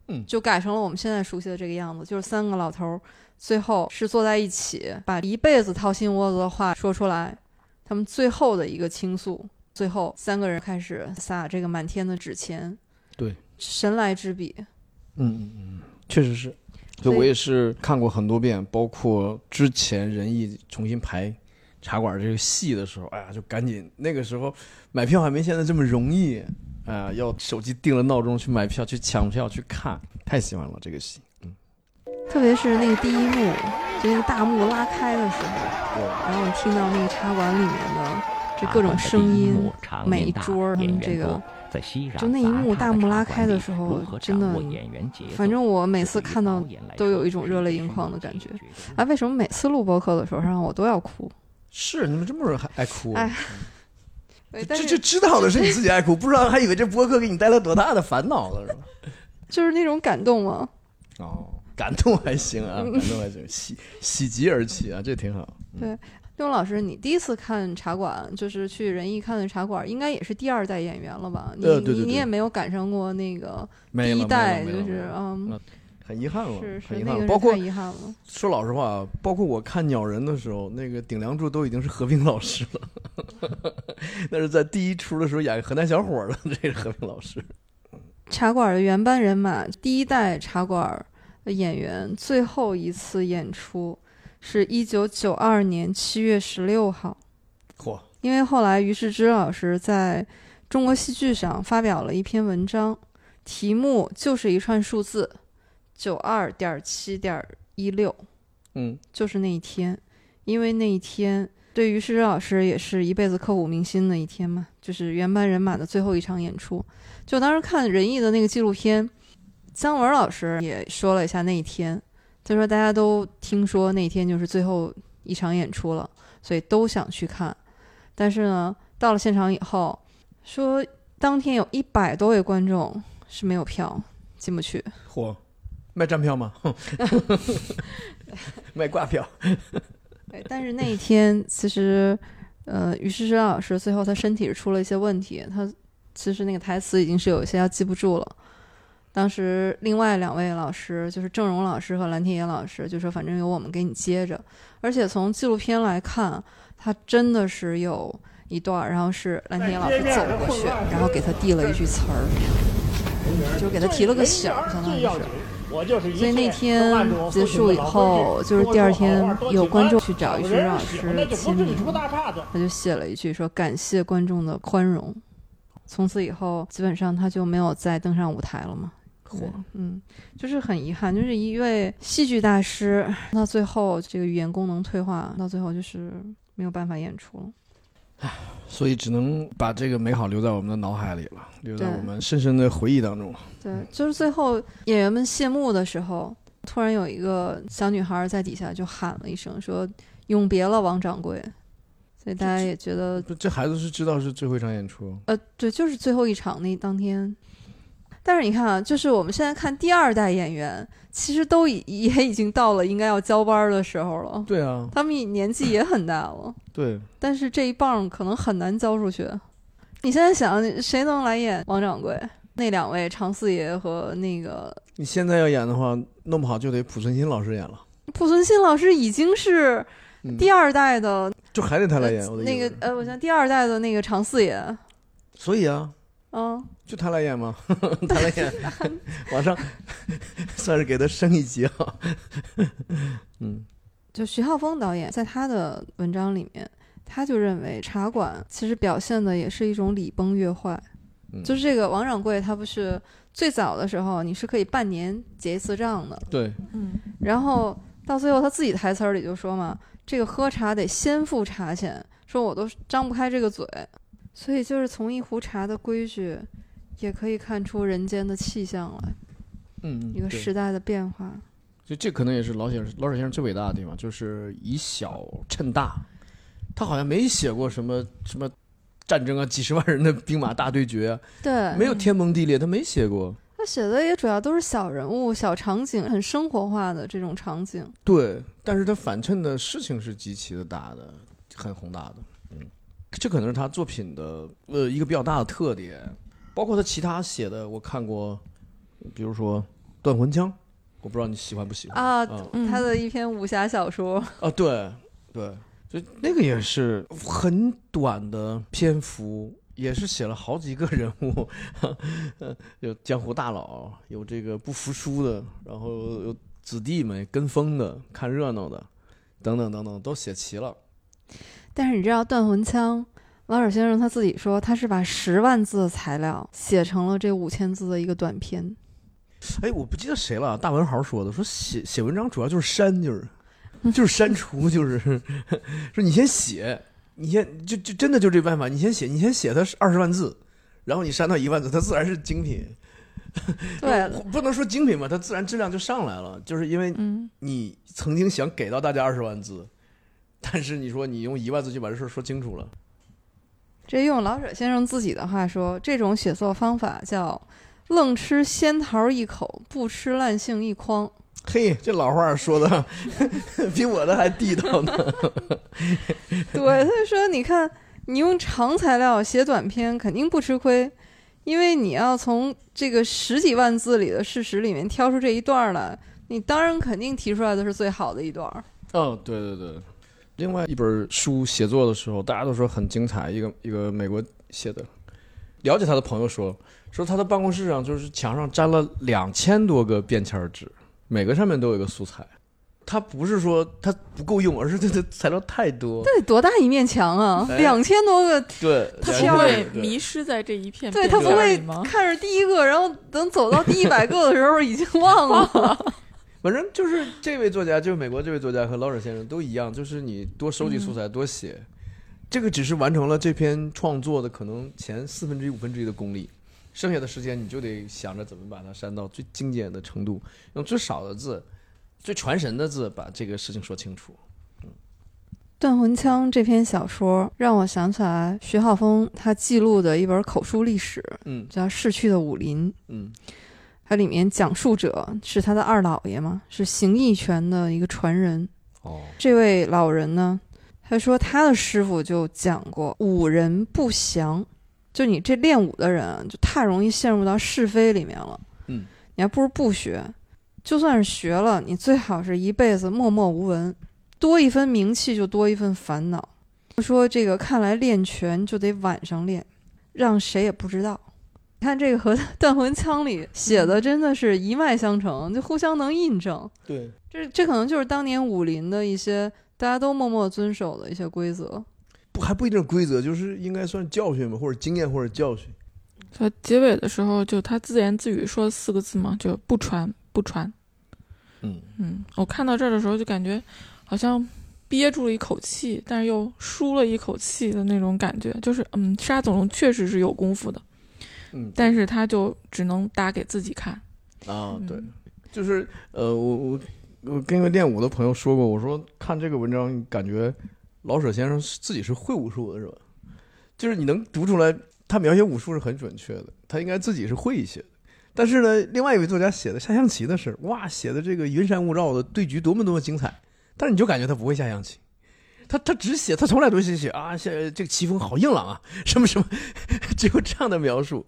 嗯。就改成了我们现在熟悉的这个样子，就是三个老头儿最后是坐在一起，把一辈子掏心窝子的话说出来，他们最后的一个倾诉。最后三个人开始撒这个满天的纸钱，对，神来之笔。嗯嗯嗯，确实是。所以我也是看过很多遍，包括之前仁义重新排茶馆这个戏的时候，哎呀，就赶紧那个时候买票还没现在这么容易，哎呀，要手机定了闹钟去买票、去抢票、去看，太喜欢了这个戏。嗯，特别是那个第一幕，就那个大幕拉开的时候，对，然后我听到那个茶馆里面的这各种声音，每一桌他们这个，在熙攘就那一幕大幕拉开的时候真的反正我每次看到都有一种热泪盈眶的感觉深刻。哎，为什么每次录播客的时候让我都要哭？是你们这么人还爱哭？哎这这知道的是你自己爱哭，不知道还以为这播客给你带来多大的烦恼了，是吧？<laughs> 就是那种感动吗。哦，感动还行啊，感动还行，喜喜极而泣啊，这挺好。刘老师，你第一次看茶馆，就是去仁义看的茶馆，应该也是第二代演员了吧？你呃对对对你你也没有赶上过那个第一代，就是嗯，很遗憾了，是是很遗憾了。那个是包括太遗憾了。说老实话，包括我看鸟人的时候，那个顶梁柱都已经是何冰老师了，<laughs> 那是在第一出的时候演河南小伙的，<laughs> 这是何冰老师。茶馆的原班人马，第一代茶馆的演员最后一次演出是一九九二年七月十六号，嚯，因为后来于世之老师在中国戏剧上发表了一篇文章，题目就是一串数字，九二点七点一六，嗯，就是那一天，因为那一天对于世之老师也是一辈子刻骨铭心的一天嘛，就是原班人马的最后一场演出。就当时看仁义的那个纪录片，姜文老师也说了一下那一天，他说大家都听说那天就是最后一场演出了，所以都想去看，但是呢，到了现场以后，说当天有一百多位观众是没有票进不去。嚯，卖站票吗？<laughs> 卖挂票。<laughs> 对，但是那一天其实，呃，于诗诗老师最后他身体是出了一些问题，他其实那个台词已经是有一些要记不住了。当时另外两位老师，就是郑荣老师和蓝天野老师，就说反正由我们给你接着。而且从纪录片来看，他真的是有一段，然后是蓝天野老师走过去，然后给他递了一句词儿，就给他提了个醒，相当于是。所以那天结束以后，就是第二天有观众去找于诗老师签名，他就写了一句说感谢观众的宽容。从此以后，基本上他就没有再登上舞台了嘛。对嚯，嗯，就是很遗憾，就是一位戏剧大师，到最后这个语言功能退化，到最后就是没有办法演出了。唉所以只能把这个美好留在我们的脑海里了，留在我们深深的回忆当中了。对，就是最后演员们谢幕的时候，突然有一个小女孩在底下就喊了一声说：“永别了，王掌柜。”所以大家也觉得，这这孩子是知道是最后一场演出，呃，对，就是最后一场那当天。但是你看啊，就是我们现在看第二代演员，其实都已也已经到了应该要交班儿的时候了，对啊，他们年纪也很大了，对，<laughs> 但是这一棒可能很难交出去。你现在想，谁能来演王掌柜？那两位常四爷和那个你现在要演的话，弄不好就得濮存昕老师演了，濮存昕老师已经是嗯第二代的、就还得他来演。那个呃，我想第二代的那个常四爷，所以啊，嗯，就他来演吗？<laughs> 他来演，<laughs> 往上 <laughs> 算是给他升一级啊。嗯，就徐浩峰导演在他的文章里面，他就认为茶馆其实表现的也是一种礼崩乐坏。嗯。就是这个王掌柜，他不是最早的时候你是可以半年结一次账的，对，嗯，然后到最后他自己台词儿里就说嘛，这个喝茶得先付茶钱，说我都张不开这个嘴，所以就是从一壶茶的规矩，也可以看出人间的气象来，嗯，一个时代的变化。就这可能也是老先生老舍先生最伟大的地方，就是以小衬大。他好像没写过什么什么战争啊，几十万人的兵马大对决啊，对，没有天崩地裂，他没写过。他写的也主要都是小人物、小场景，很生活化的这种场景。对，但是他反衬的事情是极其的大的，很宏大的。嗯，这可能是他作品的呃一个比较大的特点。包括他其他写的，我看过，比如说《断魂枪》，我不知道你喜欢不喜欢啊，他的一篇武侠小说，啊，对对，就那个也是很短的篇幅，也是写了好几个人物，呃 <laughs> 有江湖大佬，有这个不服输的，然后有子弟们跟风的、看热闹的，等等等等，都写齐了。但是你知道《断魂枪》，老舍先生他自己说，他是把十万字的材料写成了这五千字的一个短篇。哎，我不记得谁了，大文豪说的，说写写文章主要就是删，就是就是删除，就是 <laughs> 说你先写，你先就就真的就这办法，你先写，你先写它二十万字，然后你删到一万字，它自然是精品。<laughs> 对，不能说精品吧，它自然质量就上来了，就是因为嗯，你曾经想给到大家二十万字，但是你说你用一万字就把这事儿说清楚了，这用老舍先生自己的话说，这种写作方法叫“愣吃仙桃一口，不吃烂杏一筐嘿，这老话说的 <laughs> 比我的还地道呢。<laughs> ”。对，他就说，你看，你用长材料写短篇肯定不吃亏，因为你要从这个十几万字里的事实里面挑出这一段来，你当然肯定提出来的是最好的一段。哦，对对对。另外一本书写作的时候，大家都说很精彩，一个一个美国写的。了解他的朋友说，说他的办公室上就是墙上粘了两千多个便签纸，每个上面都有一个素材。他不是说他不够用，而是他的材料太多。这得多大一面墙啊！哎两千多个，对，他不会迷失在这一片对他不会？看着第一个，然后等走到第一百个的时候已经忘了。<laughs> 反正就是这位作家，就是美国这位作家和老舍先生都一样，就是你多收集素材，多写，这个只是完成了这篇创作的可能前四分之一、五分之一的功力，剩下的时间你就得想着怎么把它删到最精简的程度，用最少的字、最传神的字把这个事情说清楚。《嗯断魂枪》这篇小说让我想起来徐浩峰他记录的一本口述历史，嗯叫《逝去的武林》。嗯它里面讲述者是他的二老爷嘛，是形意拳的一个传人。哦这位老人呢，他说他的师傅就讲过，武人不祥，就你这练武的人啊，就太容易陷入到是非里面了。嗯，你还不如不学，就算是学了，你最好是一辈子默默无闻，多一分名气就多一份烦恼。说这个看来练拳就得晚上练，让谁也不知道。你看这个和《断魂枪》里写的真的是一脉相承，就互相能印证。对，这这可能就是当年武林的一些大家都默默遵守的一些规则。不还不一定规则，就是应该算教训吧，或者经验或者教训。他结尾的时候，就他自言自语说四个字嘛，就不传不传。嗯，嗯，我看到这儿的时候就感觉好像憋住了一口气，但是又舒了一口气的那种感觉，就是嗯，沙总龙确实是有功夫的，嗯，但是他就只能打给自己看。啊，对嗯，就是呃，我我我跟一个练武的朋友说过，我说看这个文章，感觉老舍先生是自己是会武术的，是吧？就是你能读出来，他描写武术是很准确的，他应该自己是会一些的。但是呢，另外一位作家写的下象棋的事，哇，写的这个云山雾罩的对局多么多么精彩，但是你就感觉他不会下象棋。他他只写，他从来都是写啊，写这个棋风好硬朗啊，什么什么，<laughs> 只有这样的描述，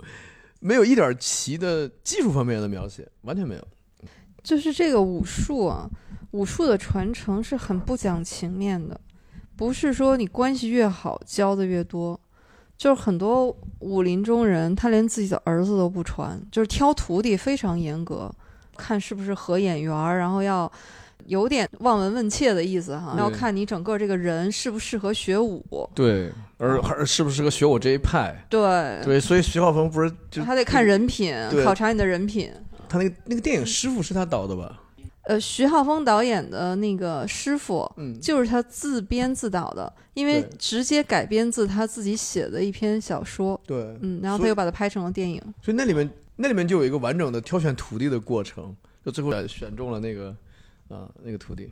没有一点棋的技术方面的描写，完全没有。就是这个武术啊，武术的传承是很不讲情面的，不是说你关系越好教的越多。就是很多武林中人，他连自己的儿子都不传，就是挑徒弟非常严格，看是不是合眼缘，然后要有点望闻问切的意思哈，对要看你整个这个人适不适合学武。对，而而是不是个学我这一派？对，对，所以徐浩峰不是就他得看人品，考察你的人品。他那个那个电影师傅是他导的吧？呃，徐浩峰导演的那个师傅，嗯，就是他自编自导的，因为直接改编自他自己写的一篇小说，对，嗯，然后他又把它拍成了电影。所以那里面那里面就有一个完整的挑选徒弟的过程，就最后选中了那个啊那个徒弟。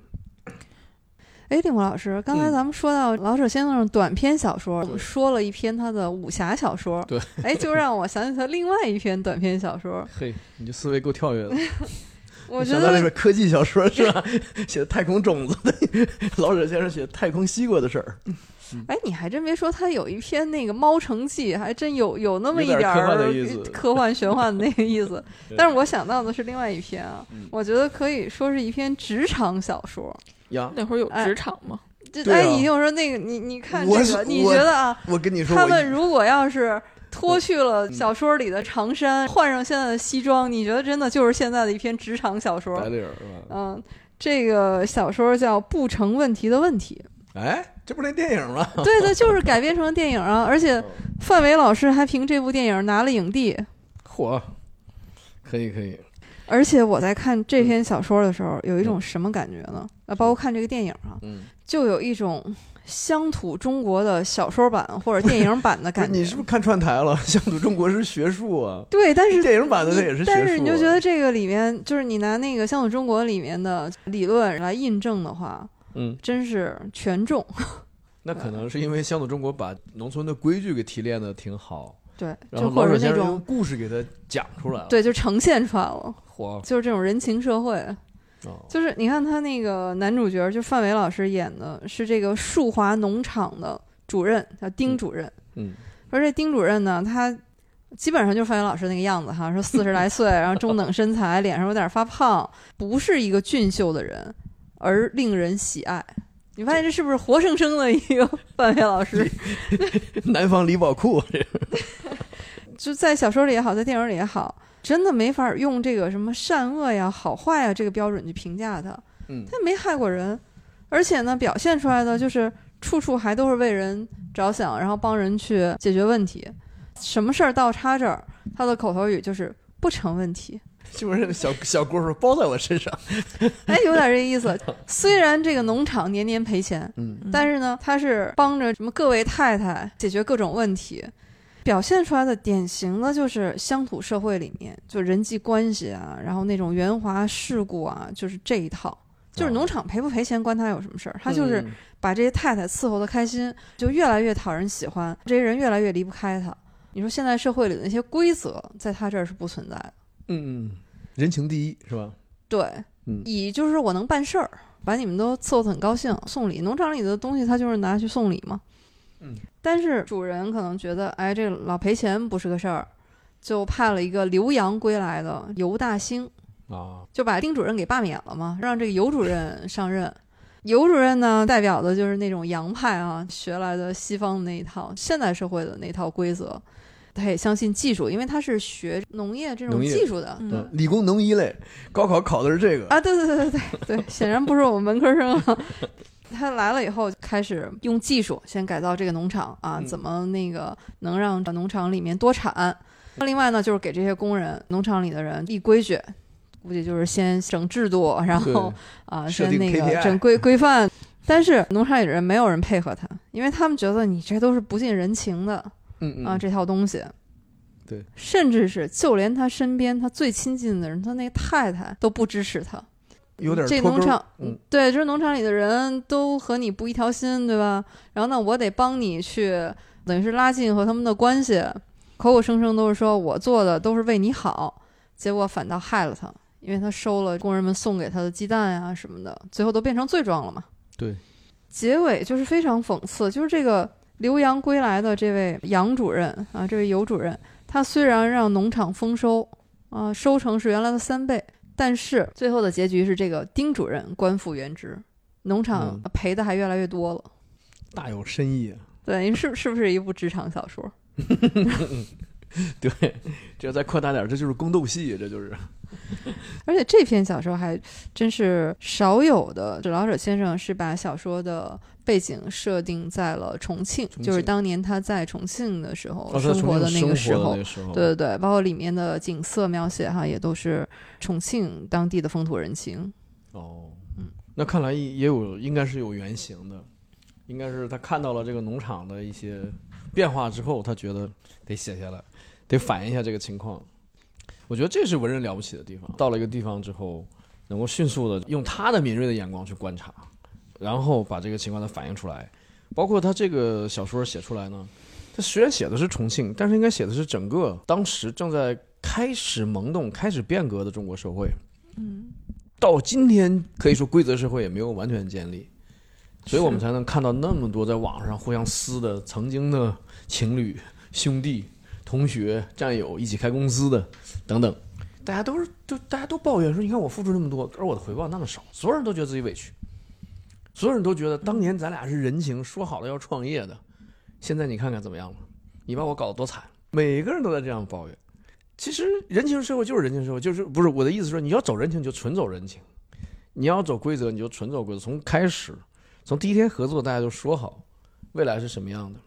哎，令狐老师，刚才嗯咱们说到老舍先生的短篇小说，我们说了一篇他的武侠小说，对，哎，就让我想起他另外一篇短篇小说，<laughs> 嘿，你这思维够跳跃的。<laughs> 我觉想到那得本科技小说是吧？<laughs> 写的太空种子的，老舍先生写太空西瓜的事儿。哎，你还真别说，他有一篇那个《猫城记》，还真有有那么一有点科幻点儿的意思 <laughs> 科幻玄幻的那个意思。<laughs> 但是我想到的是另外一篇啊，嗯我觉得可以说是一篇职场小说。呀，那会儿有哎职场吗？这哎，你听我说那个，你你看这个，你觉得啊，我跟你说，他们如果要是脱去嗯了小说里的长衫，换上现在的西装，你觉得真的就是现在的一篇职场小说白？领是吧？嗯，这个小说叫《不成问题的问题哎，这不是那电影吗？<laughs>》，对的，就是改编成了电影啊，而且哦范伟老师还凭这部电影拿了影帝。<laughs> 嚯，可以可以，而且我在看这篇小说的时候，有一种什么感觉呢？啊，包括看这个电影啊，嗯，就有一种乡土中国的小说版或者电影版的感觉。你是不是看串台了？<laughs> 乡土中国是学术啊，对，但是电影版的它也是学术、啊。但是你就觉得这个里面，就是你拿那个《乡土中国》里面的理论来印证的话，嗯，真是权重。<laughs> 那可能是因为乡土中国把农村的规矩给提炼的挺好，对，就或者是那种故事给他讲出来了。对，就呈现出来了，嚯，就是这种人情社会。哦，就是你看他那个男主角，就范伟老师演的是这个树华农场的主任，叫丁主任。嗯，而这丁主任呢，他基本上就是范伟老师那个样子哈，说四十来岁，<laughs> 然后中等身材，脸上有点发胖，不是一个俊秀的人，而令人喜爱。你发现这是不是活生生的一个 <laughs> 范伟老师？<laughs> 南方李宝库，这 <laughs> 就在小说里也好，在电影里也好，真的没法用这个什么善恶呀、好坏呀这个标准去评价他。嗯他没害过人，而且呢，表现出来的就是处处还都是为人着想，然后帮人去解决问题。什么事儿到他这儿，他的口头语就是不成问题。就是小小姑说包在我身上。<laughs> 哎，有点这意思。<laughs> 虽然这个农场年年赔钱，嗯但是呢，他是帮着什么各位太太解决各种问题，表现出来的典型的就是乡土社会里面就人际关系啊，然后那种圆滑世故啊，就是这一套。就是农场赔不赔钱关他有什么事儿？他就是嗯把这些太太伺候的开心，就越来越讨人喜欢，这些人越来越离不开他。你说现在社会里的那些规则，在他这儿是不存在的。嗯嗯，人情第一是吧？对，嗯以就是我能办事儿，把你们都伺候得很高兴，送礼。农场里的东西，他就是拿去送礼嘛。嗯，但是主人可能觉得，哎，这老赔钱不是个事儿，就派了一个留洋归来的尤大兴，啊，就把丁主任给罢免了嘛，让这个尤主任上任。尤主任呢，代表的就是那种洋派啊，学来的西方的那一套现代社会的那套规则。他也相信技术，因为他是学农业这种技术的。嗯对，理工农医类，高考考的是这个。啊，对对对对对对，显然不是我们文科生啊。<laughs> 他来了以后，开始用技术先改造这个农场啊，嗯怎么那个能让农场里面多产？另外呢，就是给这些工人、农场里的人立规矩，估计就是先整制度，然后啊，先那个整规规范。但是农场里的人没有人配合他，因为他们觉得你这都是不近人情的。嗯嗯啊，这套东西。对，甚至是就连他身边他最亲近的人，他那个太太都不支持他。有点这农场，嗯，对，就是农场里的人都和你不一条心，对吧？然后呢，我得帮你去，等于是拉近和他们的关系，口口声声都是说我做的都是为你好，结果反倒害了他，因为他收了工人们送给他的鸡蛋呀、什么的，最后都变成罪状了嘛。对，结尾就是非常讽刺，就是这个留洋归来的这位杨主任啊，这位尤主任，他虽然让农场丰收啊，收成是原来的三倍，但是最后的结局是这个丁主任官复原职，农场嗯赔的还越来越多了。大有深意啊。对，是是不是一部职场小说？<laughs> 对，这再扩大点儿，这就是宫斗戏，这就是。<laughs> 而且这篇小说还真是少有的，这老舍先生是把小说的背景设定在了重庆，就是当年他在重庆的时候、哦，生活的那个时候的那。个时候，对对对，包括里面的景色描写哈，也都是重庆当地的风土人情。哦，嗯，那看来也有，应该是有原型的，应该是他看到了这个农场的一些变化之后，他觉得得写下来，得反映一下这个情况。我觉得这是文人了不起的地方。到了一个地方之后，能够迅速的用他的敏锐的眼光去观察，然后把这个情况再反映出来。包括他这个小说写出来呢，他虽然写的是重庆，但是应该写的是整个当时正在开始萌动、开始变革的中国社会。嗯，到今天可以说规则社会也没有完全建立，所以我们才能看到那么多在网上互相撕的曾经的情侣、兄弟、同学、战友一起开公司的等等，大家都是都大家都抱怨说，你看我付出那么多，而我的回报那么少，所有人都觉得自己委屈，所有人都觉得当年咱俩是人情，说好了要创业的，现在你看看怎么样了，你把我搞得多惨，每个人都在这样抱怨。其实人情社会就是人情社会，就是不是我的意思说，你要走人情就纯走人情，你要走规则你就纯走规则。从开始，从第一天合作大家就说好未来是什么样的，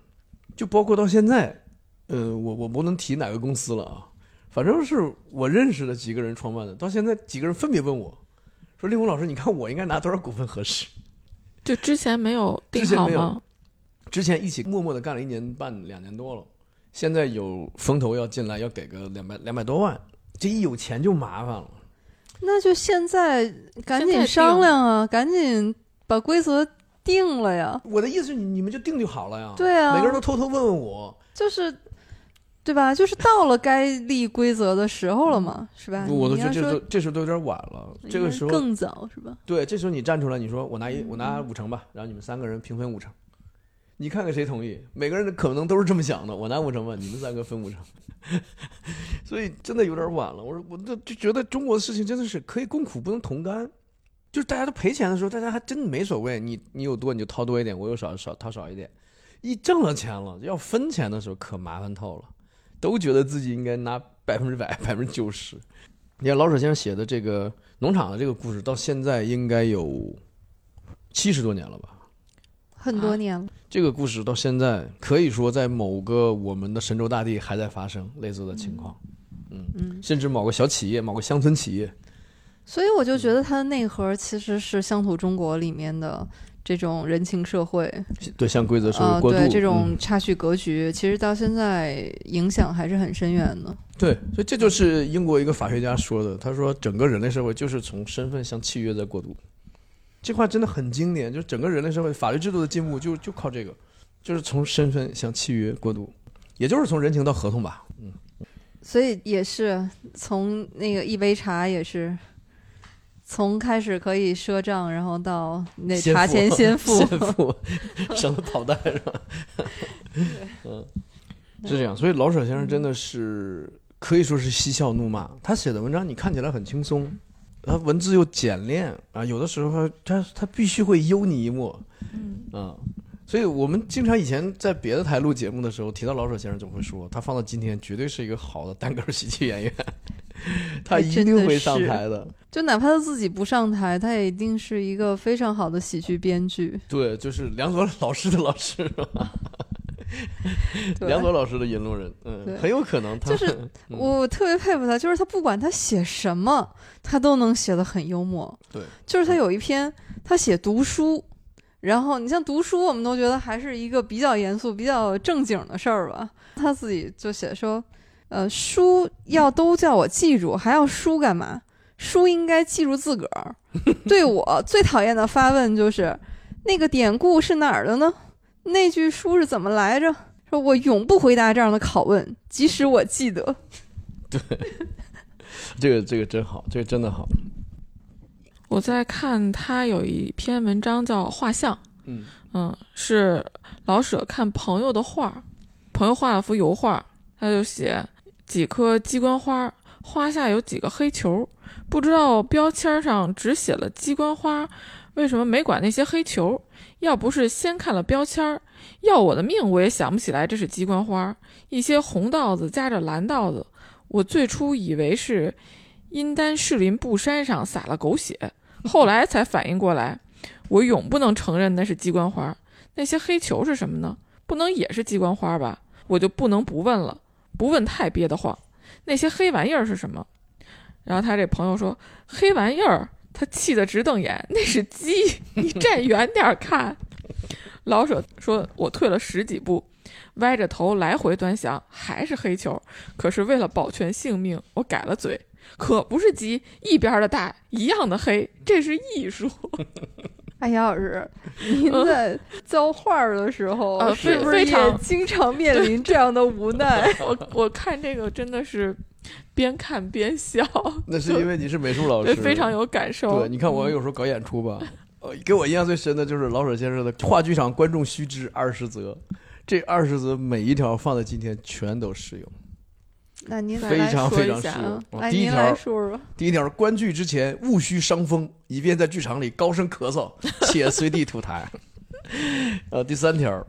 就包括到现在，呃，我我不能提哪个公司了啊，反正是我认识的几个人创办的，到现在几个人分别问我说：“令狐老师，你看我应该拿多少股份合适就之前没有定之前没有好吗？？”之前一起默默的干了一年半两年多了，现在有风投要进来，要给个两百两百多万，这一有钱就麻烦了。那就现在赶紧商量啊，赶紧把规则定了呀。我的意思是你你们就定就好了呀。对啊，每个人都偷偷问问我，就是，对吧？就是到了该立规则的时候了嘛，是吧？我都觉得这都这时候都有点晚了。这个时候，更早是吧？对，这时候你站出来，你说我拿一我嗯拿五成吧，然后你们三个人平分五成，你看看谁同意？每个人可能都是这么想的，我拿五成吧，你们三个分五成。<laughs> 所以真的有点晚了。我说我这就觉得中国的事情真的是可以共苦不能同甘，就是大家都赔钱的时候，大家还真没所谓，你你有多你就掏多一点，我有少少掏少一点。一挣了钱了，要分钱的时候可麻烦透了，都觉得自己应该拿百分之百、<laughs> 百分之九十。你看老舍先生写的这个农场的这个故事，到现在应该有七十多年了吧？很多年了，这个故事到现在可以说在某个我们的神州大地还在发生类似的情况，嗯，甚至某个小企业、某个乡村企业，所以我就觉得它的内核其实是乡土中国里面的这种人情社会，对像规则社啊、会对这种嗯差序格局，其实到现在影响还是很深远的。对，所以这就是英国一个法学家说的，他说整个人类社会就是从身份向契约在过渡，这话真的很经典，就整个人类社会法律制度的进步就就靠这个，就是从身份向契约过渡，也就是从人情到合同吧，嗯，所以也是从那个一杯茶也是。从开始可以赊账，然后到那先茶钱先 <laughs> 付，先付，<laughs> 省得跑单是吧？嗯，是这样。所以老舍先生真的是可以说是嬉笑怒骂。他写的文章你看起来很轻松，他文字又简练啊，有的时候他他他必须会悠你一默，嗯啊。所以我们经常以前在别的台录节目的时候提到老舍先生，总会说他放到今天绝对是一个好的单口喜剧演员，<laughs> 他一定会上台的。就哪怕他自己不上台，他也一定是一个非常好的喜剧编剧。对，就是梁左老师的老师？<laughs> 梁左老师的引路人，嗯，很有可能他就是嗯我特别佩服他，就是他不管他写什么，他都能写的很幽默。对，就是他有一篇他写读书，然后你像读书，我们都觉得还是一个比较严肃、比较正经的事儿吧。他自己就写说，呃，书要都叫我记住，还要书干嘛？书应该记住自个儿。<laughs> 对我最讨厌的发问就是，那个典故是哪儿的呢？那句书是怎么来着？说我永不回答这样的拷问，即使我记得。<laughs> 对这个这个真好，这个真的好，我在看他有一篇文章叫《画像》，嗯嗯，是老舍看朋友的画，朋友画了幅油画，他就写几颗鸡冠花，花下有几个黑球，不知道标签上只写了鸡冠花，为什么没管那些黑球？要不是先看了标签儿，要我的命我也想不起来这是鸡冠花。一些红道子夹着蓝道子，我最初以为是阴丹士林布衫上撒了狗血，<laughs> 后来才反应过来，我永不能承认那是鸡冠花。那些黑球是什么呢？不能也是鸡冠花吧？我就不能不问了，不问太憋得慌。那些黑玩意儿是什么？然后他这朋友说：“黑玩意儿。”他气得直瞪眼，那是鸡，<laughs> 你站远点看。老舍说：“我退了十几步，歪着头来回端详，还是黑球。可是为了保全性命，我改了嘴，可不是鸡，一边的大，一样的黑，这是艺术。” <laughs> 哎，杨老师，您在教画儿的时候，呃是不是也非常经常面临这样的无奈？<laughs> 我我看这个真的是边看边笑，<laughs> 那是因为你是美术老，师，非常有感受。对。你看我有时候搞演出吧，呃，给我印象最深的就是老舍先生的话剧场观众须知二十则，这二十则每一条放在今天全都适用。那您再非来常非常说一下适用啊。啊来您来第一条，说说。第一条，观剧之前勿需伤风，以便在剧场里高声咳嗽，<laughs> 且随地吐痰。<laughs> 呃，第三条，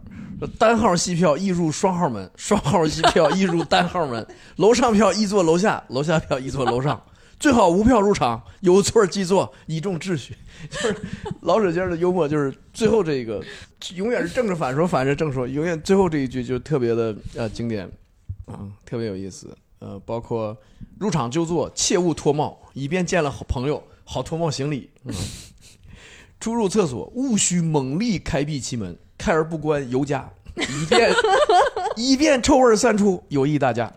单号戏票易入双号门，双号戏票易入单号门，楼上票易坐楼下，楼下票易坐楼上。最好无票入场，有座即坐，以重秩序。<laughs> 就是老舍先生的幽默，就是最后这个永远是正着反说，反着正说，永远最后这一句就特别的呃经典，啊、特别有意思。呃，包括入场就坐，切勿脱帽，以便见了好朋友，好脱帽行礼。嗯，出入厕所勿需猛力开闭其门，开而不关尤佳，以便 <laughs> 以便臭味散出，有益大家。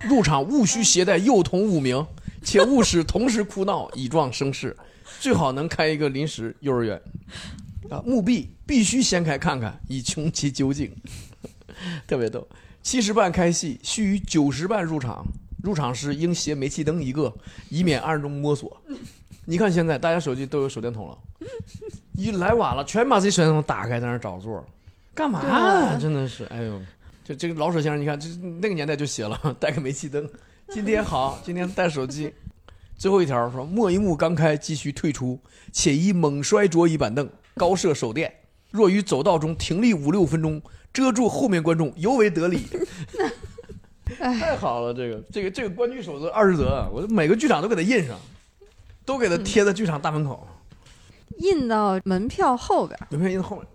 入场勿需携带幼童五名，且勿使同时哭闹，以壮声势。最好能开一个临时幼儿园。啊，墓壁必须掀开看看，以穷其究竟。<laughs> 特别逗，七时半开戏，须于九时半入场。入场时应携煤气灯一个，以免暗中摸索。你看现在大家手机都有手电筒了，一来晚了，全把自己手电筒打开，在那儿找座，干嘛呀？真的是，哎呦，这这个老舍先生，你看，这那个年代就写了，带个煤气灯。今天好，今天带手机。最后一条说：莫一幕刚开，继续退出，且宜猛摔桌椅板凳，高射手电。若于走道中停立五六分钟，遮住后面观众，尤为得理。<laughs> 太好了，这个这个这个观剧守则二十则，我每个剧场都给它印上，都给它贴在剧场大门口，印到门票后边儿。有没有印后面？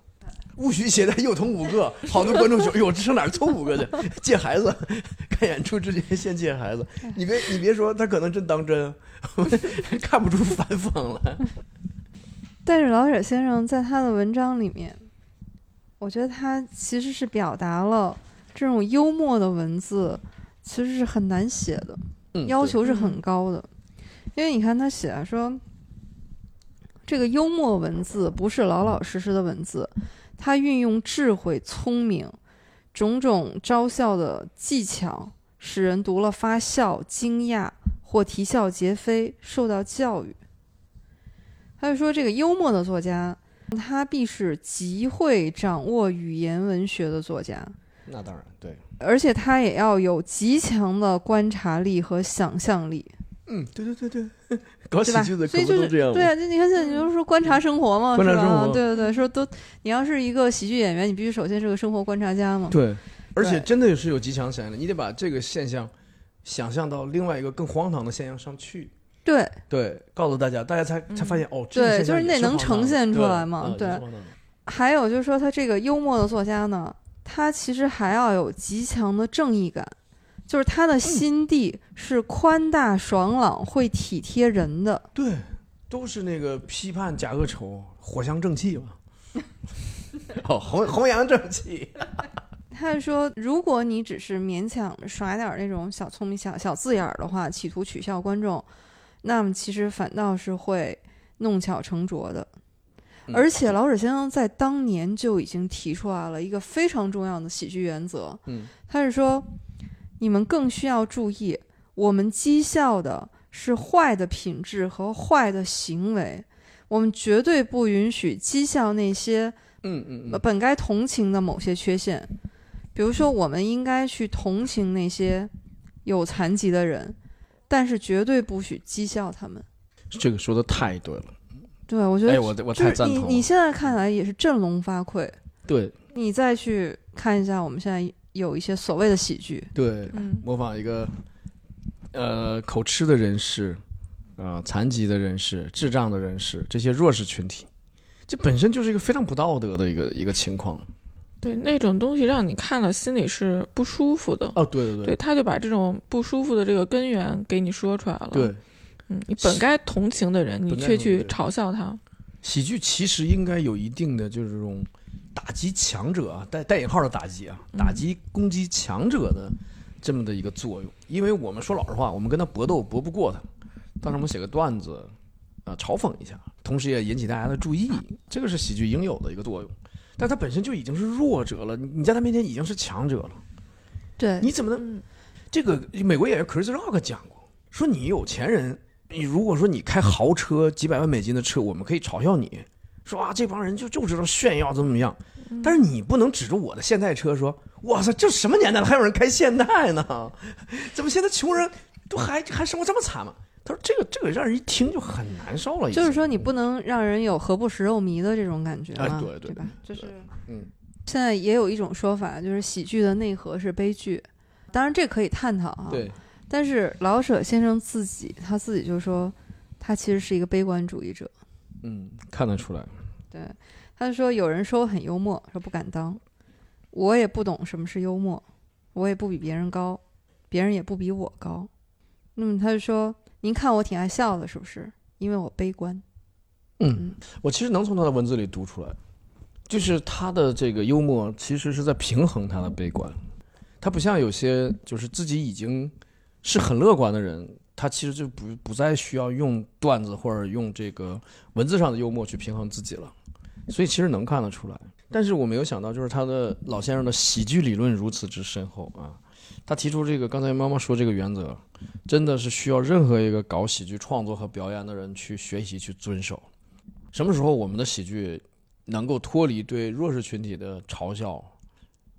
勿许携带幼童五个，<laughs> 好多观众说：“哎呦，这上哪儿凑五个去？借孩子，<laughs> 看演出之前先借孩子。”你别你别说，他可能真当真，看不出反讽来。但是老舍先生在他的文章里面，我觉得他其实是表达了这种幽默的文字，其实是很难写的，嗯，要求是很高的。因为你看他写说，这个幽默文字不是老老实实的文字，它运用智慧、聪明，种种招笑的技巧，使人读了发笑、惊讶或啼笑皆非，受到教育。他就说，这个幽默的作家，他必是极会掌握语言文学的作家，那当然对，而且他也要有极强的观察力和想象力，嗯，对对对对，<laughs> 搞喜对吧？剧的可所以就是不都这样吗？对啊，就你看现在你就是说观察生活嘛，是吧？观察生活对对对，说都你要是一个喜剧演员，你必须首先是个生活观察家嘛。对，而且真的是有极强想象力，你得把这个现象想象到另外一个更荒唐的现象上去。对对，告诉大家，大家才才发现哦，这对就是你得能呈现出来嘛对还有就是说，他这个幽默的作家呢，他其实还要有极强的正义感，就是他的心地是宽大爽朗，会体贴人的。对，都是那个批判假恶丑，藿香正气嘛。<laughs> <laughs> 哦，弘弘扬正气。<laughs> 他是说，如果你只是勉强耍点儿那种小聪明、小小字眼儿的话，企图取笑观众，那么其实反倒是会弄巧成拙的。嗯。而且老舍先生在当年就已经提出来了一个非常重要的喜剧原则，嗯。他是说，你们更需要注意，我们讥笑的是坏的品质和坏的行为，我们绝对不允许讥笑那些嗯嗯本该同情的某些缺陷，比如说，我们应该去同情那些有残疾的人，但是绝对不许讥笑他们。这个说的太对了。对，我觉得哎，我我太赞同了。你现在看来也是振聋发聩。对你再去看一下，我们现在有一些所谓的喜剧，对，嗯，模仿一个呃口吃的人士，啊、残疾的人士、智障的人士，这些弱势群体，这本身就是一个非常不道德的一个一个情况。对，那种东西让你看了心里是不舒服的。哦，对对对，他就把这种不舒服的这个根源给你说出来了。对，嗯，你本该同情的人，你却去嘲笑他。喜剧其实应该有一定的就是这种打击强者啊，带带引号的打击啊，打击攻击强者的这么的一个作用。因为我们说老实话，我们跟他搏斗搏不过他，但是我们写个段子啊、嘲讽一下，同时也引起大家的注意，这个是喜剧应有的一个作用。但他本身就已经是弱者了，你你在他面前已经是强者了，对，你怎么能？嗯，这个美国演员 Chris Rock 讲过，说你有钱人，你如果说你开豪车几百万美金的车，我们可以嘲笑你，说啊这帮人就就知道炫耀怎么怎么样，但是你不能指着我的现代车说，哇塞，这什么年代了还有人开现代呢？<laughs> 怎么现在穷人都还还生活这么惨吗？他说这个这个让人一听就很难受了，就是说你不能让人有何不食肉糜的这种感觉嘛，哎对对吧？就是嗯现在也有一种说法，就是喜剧的内核是悲剧，当然这可以探讨啊。对但是老舍先生自己他自己就说，他其实是一个悲观主义者。嗯看得出来，对，他就说有人说我很幽默，说不敢当，我也不懂什么是幽默，我也不比别人高，别人也不比我高。那么他就说，您看我挺爱笑的，是不是？因为我悲观。嗯，我其实能从他的文字里读出来，就是他的这个幽默其实是在平衡他的悲观。他不像有些就是自己已经是很乐观的人，他其实就不不再需要用段子或者用这个文字上的幽默去平衡自己了。所以其实能看得出来。但是我没有想到，就是他的老先生的喜剧理论如此之深厚啊！他提出这个，刚才妈妈说这个原则，真的是需要任何一个搞喜剧创作和表演的人去学习去遵守。什么时候我们的喜剧能够脱离对弱势群体的嘲笑，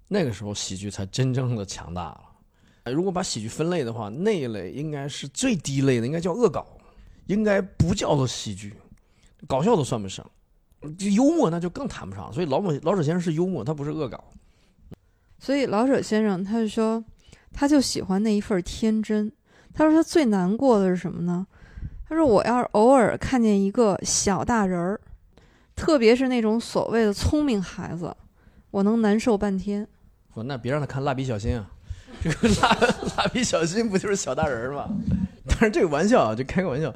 那个时候喜剧才真正的强大了。如果把喜剧分类的话，那一类应该是最低类的，应该叫恶搞，应该不叫做喜剧，搞笑都算不上。幽默那就更谈不上，所以老某老舍先生是幽默，他不是恶搞。所以老舍先生他就说，他就喜欢那一份天真。他说他最难过的是什么呢？他说我要是偶尔看见一个小大人儿，特别是那种所谓的聪明孩子，我能难受半天。我，那别让他看蜡笔小新啊！这个蜡蜡笔小新不就是小大人吗？但是这个玩笑啊，就开个玩笑。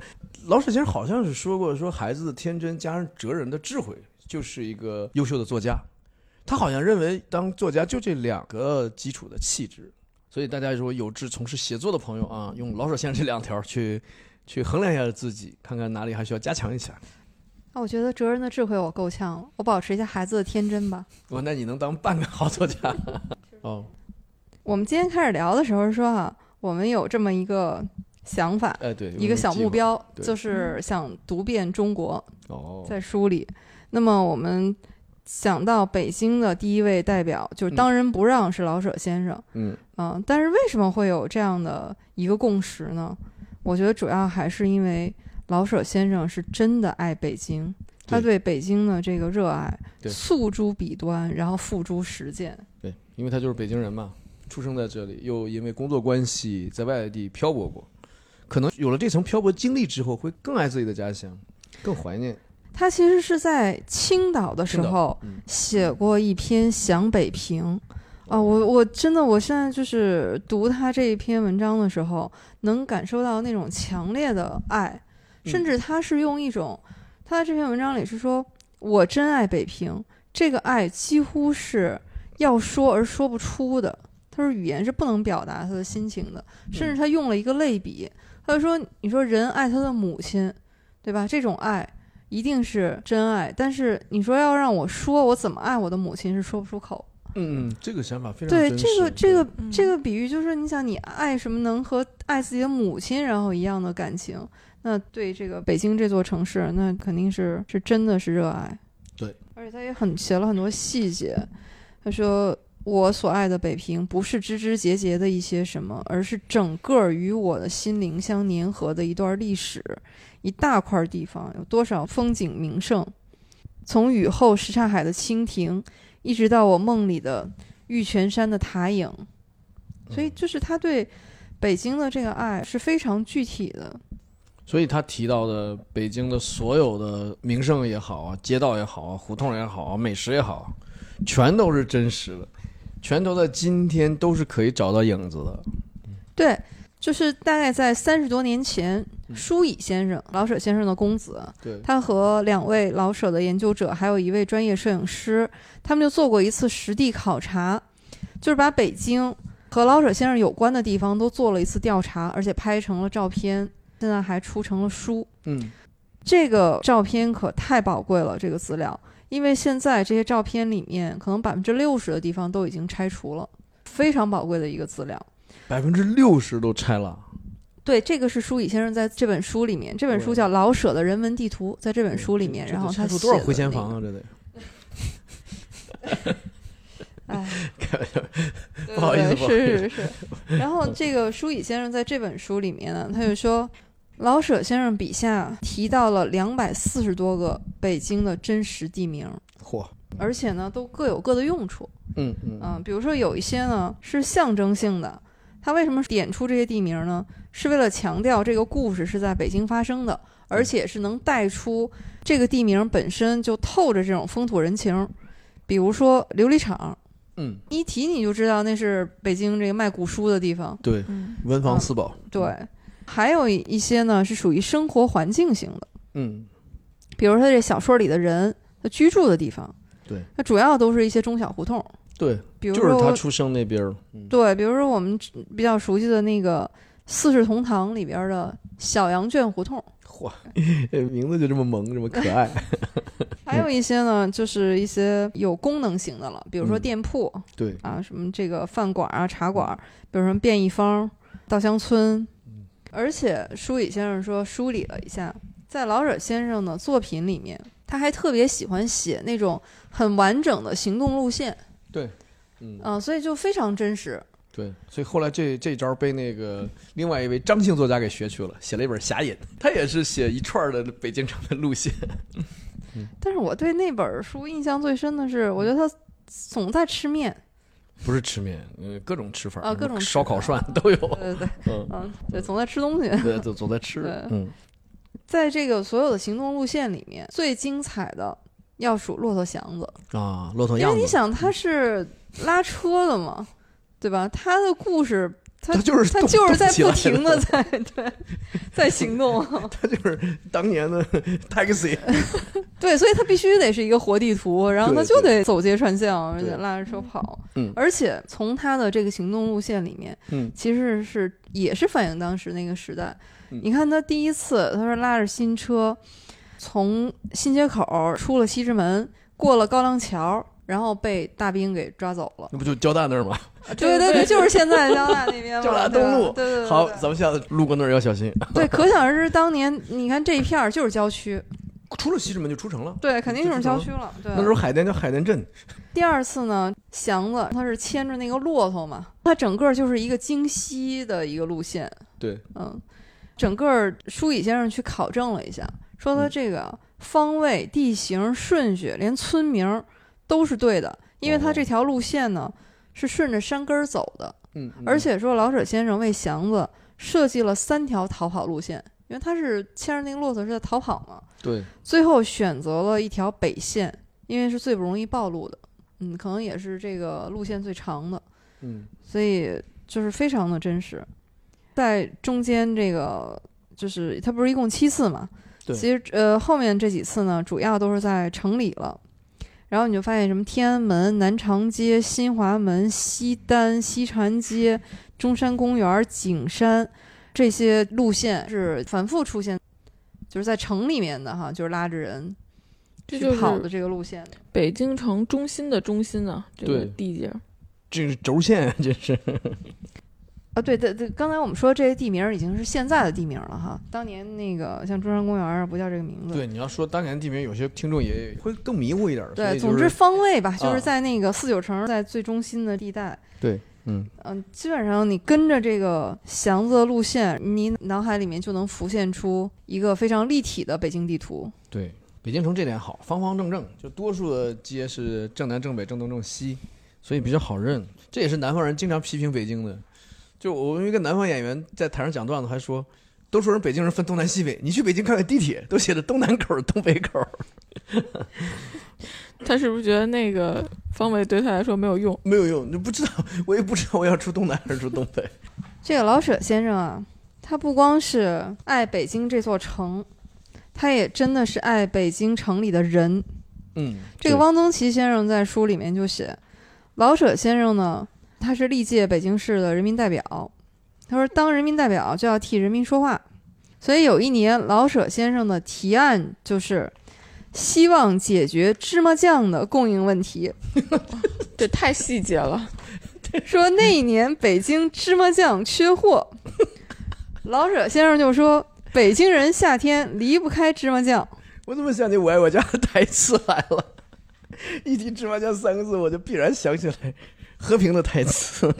老舍先生好像是说过，说孩子的天真加上哲人的智慧，就是一个优秀的作家。他好像认为当作家就这两个基础的气质。所以大家如果有志从事写作的朋友啊，用老舍先生这两条去去衡量一下自己，看看哪里还需要加强一下。那我觉得哲人的智慧我够呛了，我保持一下孩子的天真吧。我，那你能当半个好作家？<laughs> 哦，我们今天开始聊的时候说哈，我们有这么一个。想法，哎，对，一个小目标就是想读遍中国，哦，在书里。那么我们想到北京的第一位代表，就是当仁不让是老舍先生，嗯嗯、但是为什么会有这样的一个共识呢？我觉得主要还是因为老舍先生是真的爱北京，他对北京的这个热爱诉诸笔端，然后付诸实践。对，因为他就是北京人嘛，出生在这里，又因为工作关系在外地漂泊过，可能有了这层漂泊经历之后，会更爱自己的家乡，更怀念。他其实是在青岛的时候嗯写过一篇《想北平》啊，我我真的我现在就是读他这一篇文章的时候，能感受到那种强烈的爱，甚嗯至他是用一种他在这篇文章里是说我真爱北平，这个爱几乎是要说而说不出的。他说语言是不能表达他的心情的，甚至他用了一个类比，他就说你说人爱他的母亲，对吧？这种爱。一定是真爱，但是你说要让我说我怎么爱我的母亲是说不出口。嗯嗯，这个想法非常对这个这个嗯这个比喻，就是你想你爱什么能和爱自己的母亲然后一样的感情，那对这个北京这座城市，那肯定是是真的是热爱。对，而且他也很写了很多细节。他说：“我所爱的北平，不是枝枝节节的一些什么，而是整个与我的心灵相粘合的一段历史，一大块地方，有多少风景名胜，从雨后什刹海的蜻蜓，一直到我梦里的玉泉山的塔影。所以，就是他对北京的这个爱是非常具体的。所以他提到的北京的所有的名胜也好啊，街道也好啊，胡同也好啊，美食也好，全都是真实的，全都在今天都是可以找到影子的。对，就是大概在三十多年前，舒乙先生，老舍先生的公子，他和两位老舍的研究者，还有一位专业摄影师，他们就做过一次实地考察，就是把北京和老舍先生有关的地方都做了一次调查，而且拍成了照片，现在还出成了书。嗯，这个照片可太宝贵了，这个资料，因为现在这些照片里面，可能百分之六十的地方都已经拆除了，非常宝贵的一个资料。百分之六十都拆了。对，这个是舒乙先生在这本书里面，这本书叫《老舍的人文地图》，在这本书里面，然后他写拆除多少回迁房啊？这得 <laughs> 哎，<laughs> 开玩笑。不好意思是是是。然后这个舒乙先生在这本书里面呢，他就说，老舍先生笔下提到了两百四十多个北京的真实地名，嚯，而且呢都各有各的用处。嗯嗯嗯，比如说有一些呢是象征性的，他为什么点出这些地名呢？是为了强调这个故事是在北京发生的，而且是能带出这个地名本身就透着这种风土人情。比如说琉璃厂，嗯，一提你就知道那是北京这个卖古书的地方。对，嗯文房四宝。对，还有一一些呢是属于生活环境型的，嗯，比如说这小说里的人他居住的地方，对，它主要都是一些中小胡同，对，比如就是他出生那边儿。嗯。对，比如说我们比较熟悉的那个四世同堂里边的小羊圈胡同，嚯，这名字就这么萌，这么可爱。<laughs> 还有一些呢，就是一些有功能型的了，比如说嗯。店铺、对，啊，什么这个饭馆啊、茶馆，比如说便宜坊、稻香村。而且舒乙先生说梳理了一下，在老舍先生的作品里面，他还特别喜欢写那种很完整的行动路线，对，嗯，啊，所以就非常真实。对，所以后来这这招被那个另外一位张姓作家给学去了，写了一本《侠隐》，他也是写一串的北京城的路线。但是我对那本书印象最深的是，我觉得他总在吃面。不是吃面，呃，各种吃法啊各种吃烧烤涮 <laughs> 都有。对对对，嗯，嗯，对，总在吃东西。对，总总在吃对。嗯，在这个所有的行动路线里面，最精彩的要数骆驼祥子，啊，骆驼祥子，因为你想他是拉车的嘛，对吧？他的故事，他他就是他就是在不停的了在对在行动，<laughs> 他就是当年的 <laughs> taxi。<laughs> 对，所以他必须得是一个活地图，然后他就得走街串巷，而且拉着车跑。嗯而且从他的这个行动路线里面，嗯其实是也是反映当时那个时代。嗯你看他第一次，他说拉着新车从新街口出了西直门，过了高粱桥，然后被大兵给抓走了。那不就交大那儿吗？<laughs> 对对对，就是现在交大那边嘛，<laughs> 交大东路对对对，好，对咱们下次路过那儿要小心。对，可想而知，当年你看这一片儿就是郊区，出了西直门就出城了。对，肯定就是郊区了。对，那时候海淀叫海淀镇。第二次呢，祥子他是牵着那个骆驼嘛，他整个就是一个京西的一个路线，对，嗯，整个舒乙先生去考证了一下，说他嗯这个方位、地形、顺序，连村名儿都是对的，因为他哦这条路线呢是顺着山根儿走的，嗯，嗯而且说老舍先生为祥子设计了三条逃跑路线，因为他是牵着那个骆驼是在逃跑嘛，对，最后选择了一条北线，因为是最不容易暴露的，嗯，可能也是这个路线最长的，嗯所以就是非常的真实。在中间这个就是他不是一共七次嘛，对其实呃后面这几次呢，主要都是在城里了。然后你就发现什么天安门、南长街、新华门、西单、西长街、中山公园、景山这些路线是反复出现，就是在城里面的哈，就是拉着人去这就是跑的这个路线。北京城中心的中心啊，这个地界儿。这是轴线，这是。啊，对对对，刚才我们说这些地名已经是现在的地名了哈，当年那个像中山公园儿不叫这个名字。对，你要说当年地名，有些听众也会更迷糊一点对，就是总之方位吧，就啊是在那个四九城在最中心的地带。对，嗯，嗯，基本上你跟着这个祥子的路线，你脑海里面就能浮现出一个非常立体的北京地图。对，北京城这点好，方方正正，就多数的街是正南、正北、正东、正西，所以比较好认。这也是南方人经常批评北京的。就我们一个南方演员在台上讲段子，还说，都说人北京人分东南西北，你去北京看看地铁，都写着东南口、东北口，他是不是觉得那个方位对他来说没有用？没有用，你不知道，我也不知道我要出东南还是出东北。<laughs> 这个老舍先生啊，他不光是爱北京这座城，他也真的是爱北京城里的人。嗯，这个汪曾祺先生在书里面就写，老舍先生呢，他是历届北京市的人民代表。他说，当人民代表就要替人民说话，所以有一年，老舍先生的提案就是希望解决芝麻酱的供应问题。<laughs> 这太细节了。说那一年北京芝麻酱缺货，老舍先生就说，北京人夏天离不开芝麻酱。我怎么想起《我爱我家》的台词来了？<laughs> 一提芝麻酱三个字，我就必然想起来和平的台词。<laughs>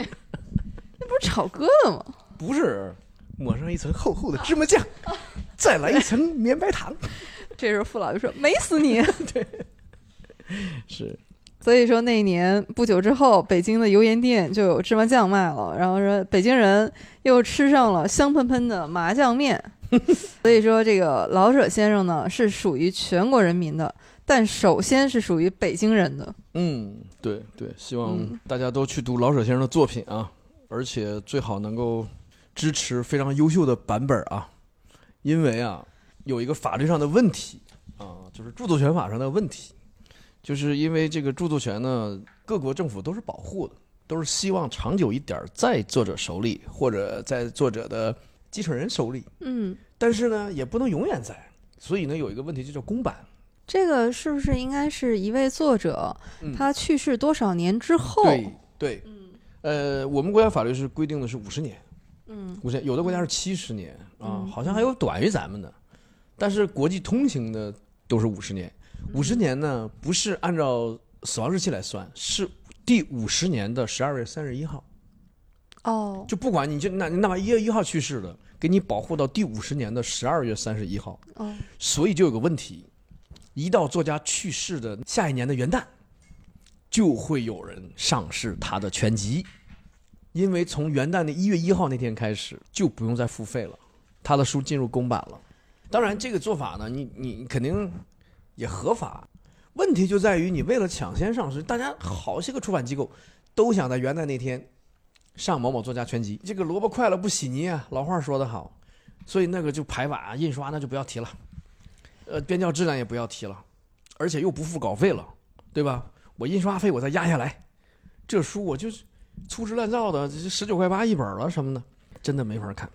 那不是炒鸽子吗？不是，抹上一层厚厚的芝麻酱，再来一层绵白糖。<laughs> 这时候傅老就说：“美死你！” <laughs> 对是，所以说那一年不久之后，北京的油盐店就有芝麻酱卖了，然后说北京人又吃上了香喷喷的麻酱面。所以说这个老舍先生呢是属于全国人民的，但首先是属于北京人的。嗯，对对，希望嗯大家都去读老舍先生的作品啊，而且最好能够支持非常优秀的版本啊，因为啊有一个法律上的问题啊，就是著作权法上的问题，就是因为这个著作权呢，各国政府都是保护的，都是希望长久一点儿在作者手里，或者在作者的继承人手里。嗯，但是呢，也不能永远在，所以呢，有一个问题就叫公版。这个是不是应该是一位作者嗯他去世多少年之后？对对，呃，我们国家法律是规定的是五十年，嗯五十年，有的国家是七十年啊嗯，好像还有短于咱们的，但是国际通行的都是五十年。五十年呢，不是按照死亡日期来算，是第五十年的十二月三十一号。哦就不管你就那哪怕一月一号去世的，给你保护到第五十年的十二月三十一号。哦所以就有个问题，一到作家去世的下一年的元旦，就会有人上市他的全集，因为从元旦的一月一号那天开始就不用再付费了，他的书进入公版了。当然，这个做法呢，你你肯定也合法，问题就在于你为了抢先上市，大家好些个出版机构都想在元旦那天上某某作家全集，这个萝卜快了不洗泥啊，老话说得好，所以那个就排版啊、印刷那就不要提了。呃，编校质量也不要提了，而且又不付稿费了，对吧？我印刷费我再压下来，这书我就是粗制滥造的，这十九块八一本了什么的，真的没法看。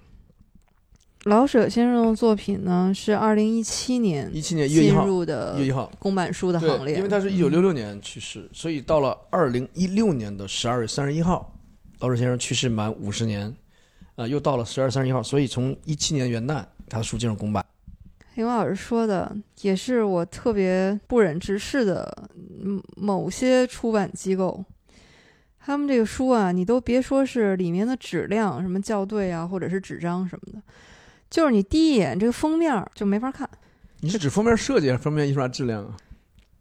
老舍先生的作品呢是二零一七年一七年一月一进号，入的一月一号，公版书的行，列，因为他是一九六六年去世，所以到了二零一六年的十二月三十一号，老舍先生去世满五十年，啊、又到了十二三十一号，所以从一七年元旦，他的书进入公版。刘老师说的也是我特别不忍直视的，嗯某些出版机构，他们这个书啊，你都别说是里面的质量，什么校对啊，或者是纸张什么的，就是你第一眼这个封面就没法看，你是指封面设计还是封面印刷质量啊？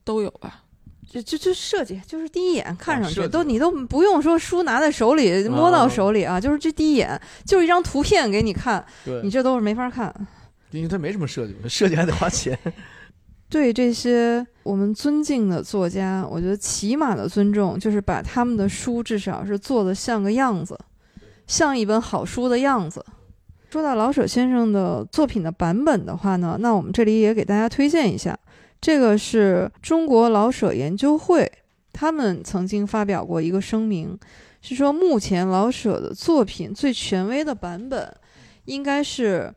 都有吧？就就就设计，就是第一眼看上去、都你都不用说书拿在手里摸到手里啊，就是这第一眼就是一张图片给你看，你这都是没法看。因为他没什么设计，设计还得花钱。<laughs> 对这些我们尊敬的作家，我觉得起码的尊重就是把他们的书至少是做的像个样子，像一本好书的样子。说到老舍先生的作品的版本的话呢，那我们这里也给大家推荐一下，这个是中国老舍研究会，他们曾经发表过一个声明，是说目前老舍的作品最权威的版本应该是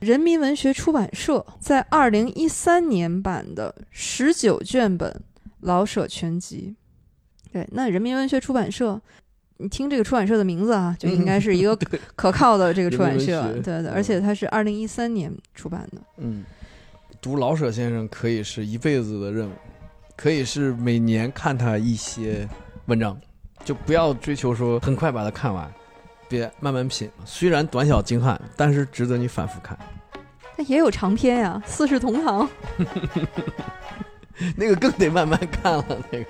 人民文学出版社在二零一三年版的十九卷本《老舍全集》。对，那人民文学出版社，你听这个出版社的名字啊，就应该是一个 <laughs> 对可靠的这个出版社。对对，嗯而且它是二零一三年出版的。嗯，读老舍先生可以是一辈子的任务，可以是每年看他一些文章，就不要追求说很快把它看完，别慢慢品。虽然短小精悍，但是值得你反复看。它也有长篇呀，《四世同堂》。<laughs> 那个更得慢慢看了，那个。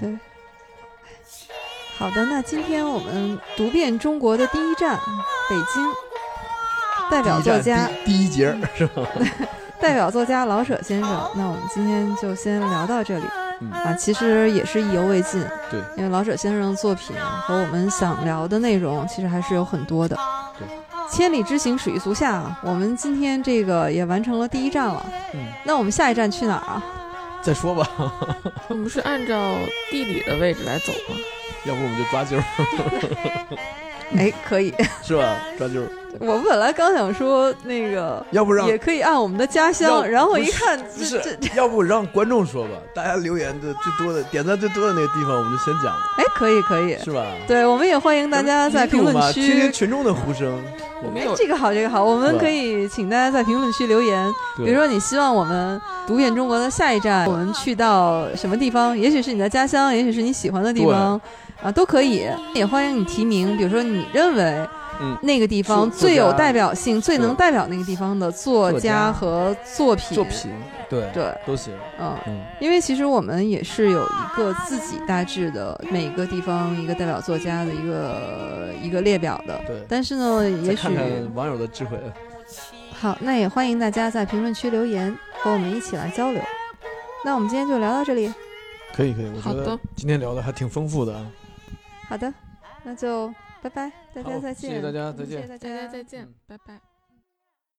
对。好的，那今天我们读遍中国的第一站，北京，代表作家第一节是吧？<laughs> 代表作家老舍先生。那我们今天就先聊到这里嗯，啊，其实也是意犹未尽，对，因为老舍先生的作品和我们想聊的内容其实还是有很多的。对，千里之行，始于足下啊。我们今天这个也完成了第一站了，嗯，那我们下一站去哪儿啊？再说吧，我们是按照地理的位置来走吗？要不我们就抓阄儿，<laughs> <laughs> 哎，可以。是吧？抓阄儿，<laughs> 我本来刚想说那个，要不让也可以按我们的家乡，然后一看，不这是这，要不让观众说吧？大家留言的最多的、点赞最多的那个地方，我们就先讲了，哎，可以可以。是吧？对，我们也欢迎大家在评论区听听区。群众的呼声。哎我们，这个好，这个好，我们可以请大家在评论区留言，比如说你希望我们读遍中国的下一站，我们去到什么地方？也许是你的家乡，也许是你喜欢的地方，啊，都可以。也欢迎你提名，比如说你认为嗯那个地方最有代表性、最能代表那个地方的作作家家和作品。作品，对对，都行。嗯。嗯，因为其实我们也是有一个自己大致的每个地方一个代表作家的一个一个列表的，对。但是呢，也许看看网友的智慧。好，那也欢迎大家在评论区留言，和我们一起来交流。那我们今天就聊到这里，可以可以，我觉得好的今天聊的还挺丰富的啊。好的，那就拜拜，大家再见，谢谢大家嗯再见谢谢大大家再见嗯，拜拜。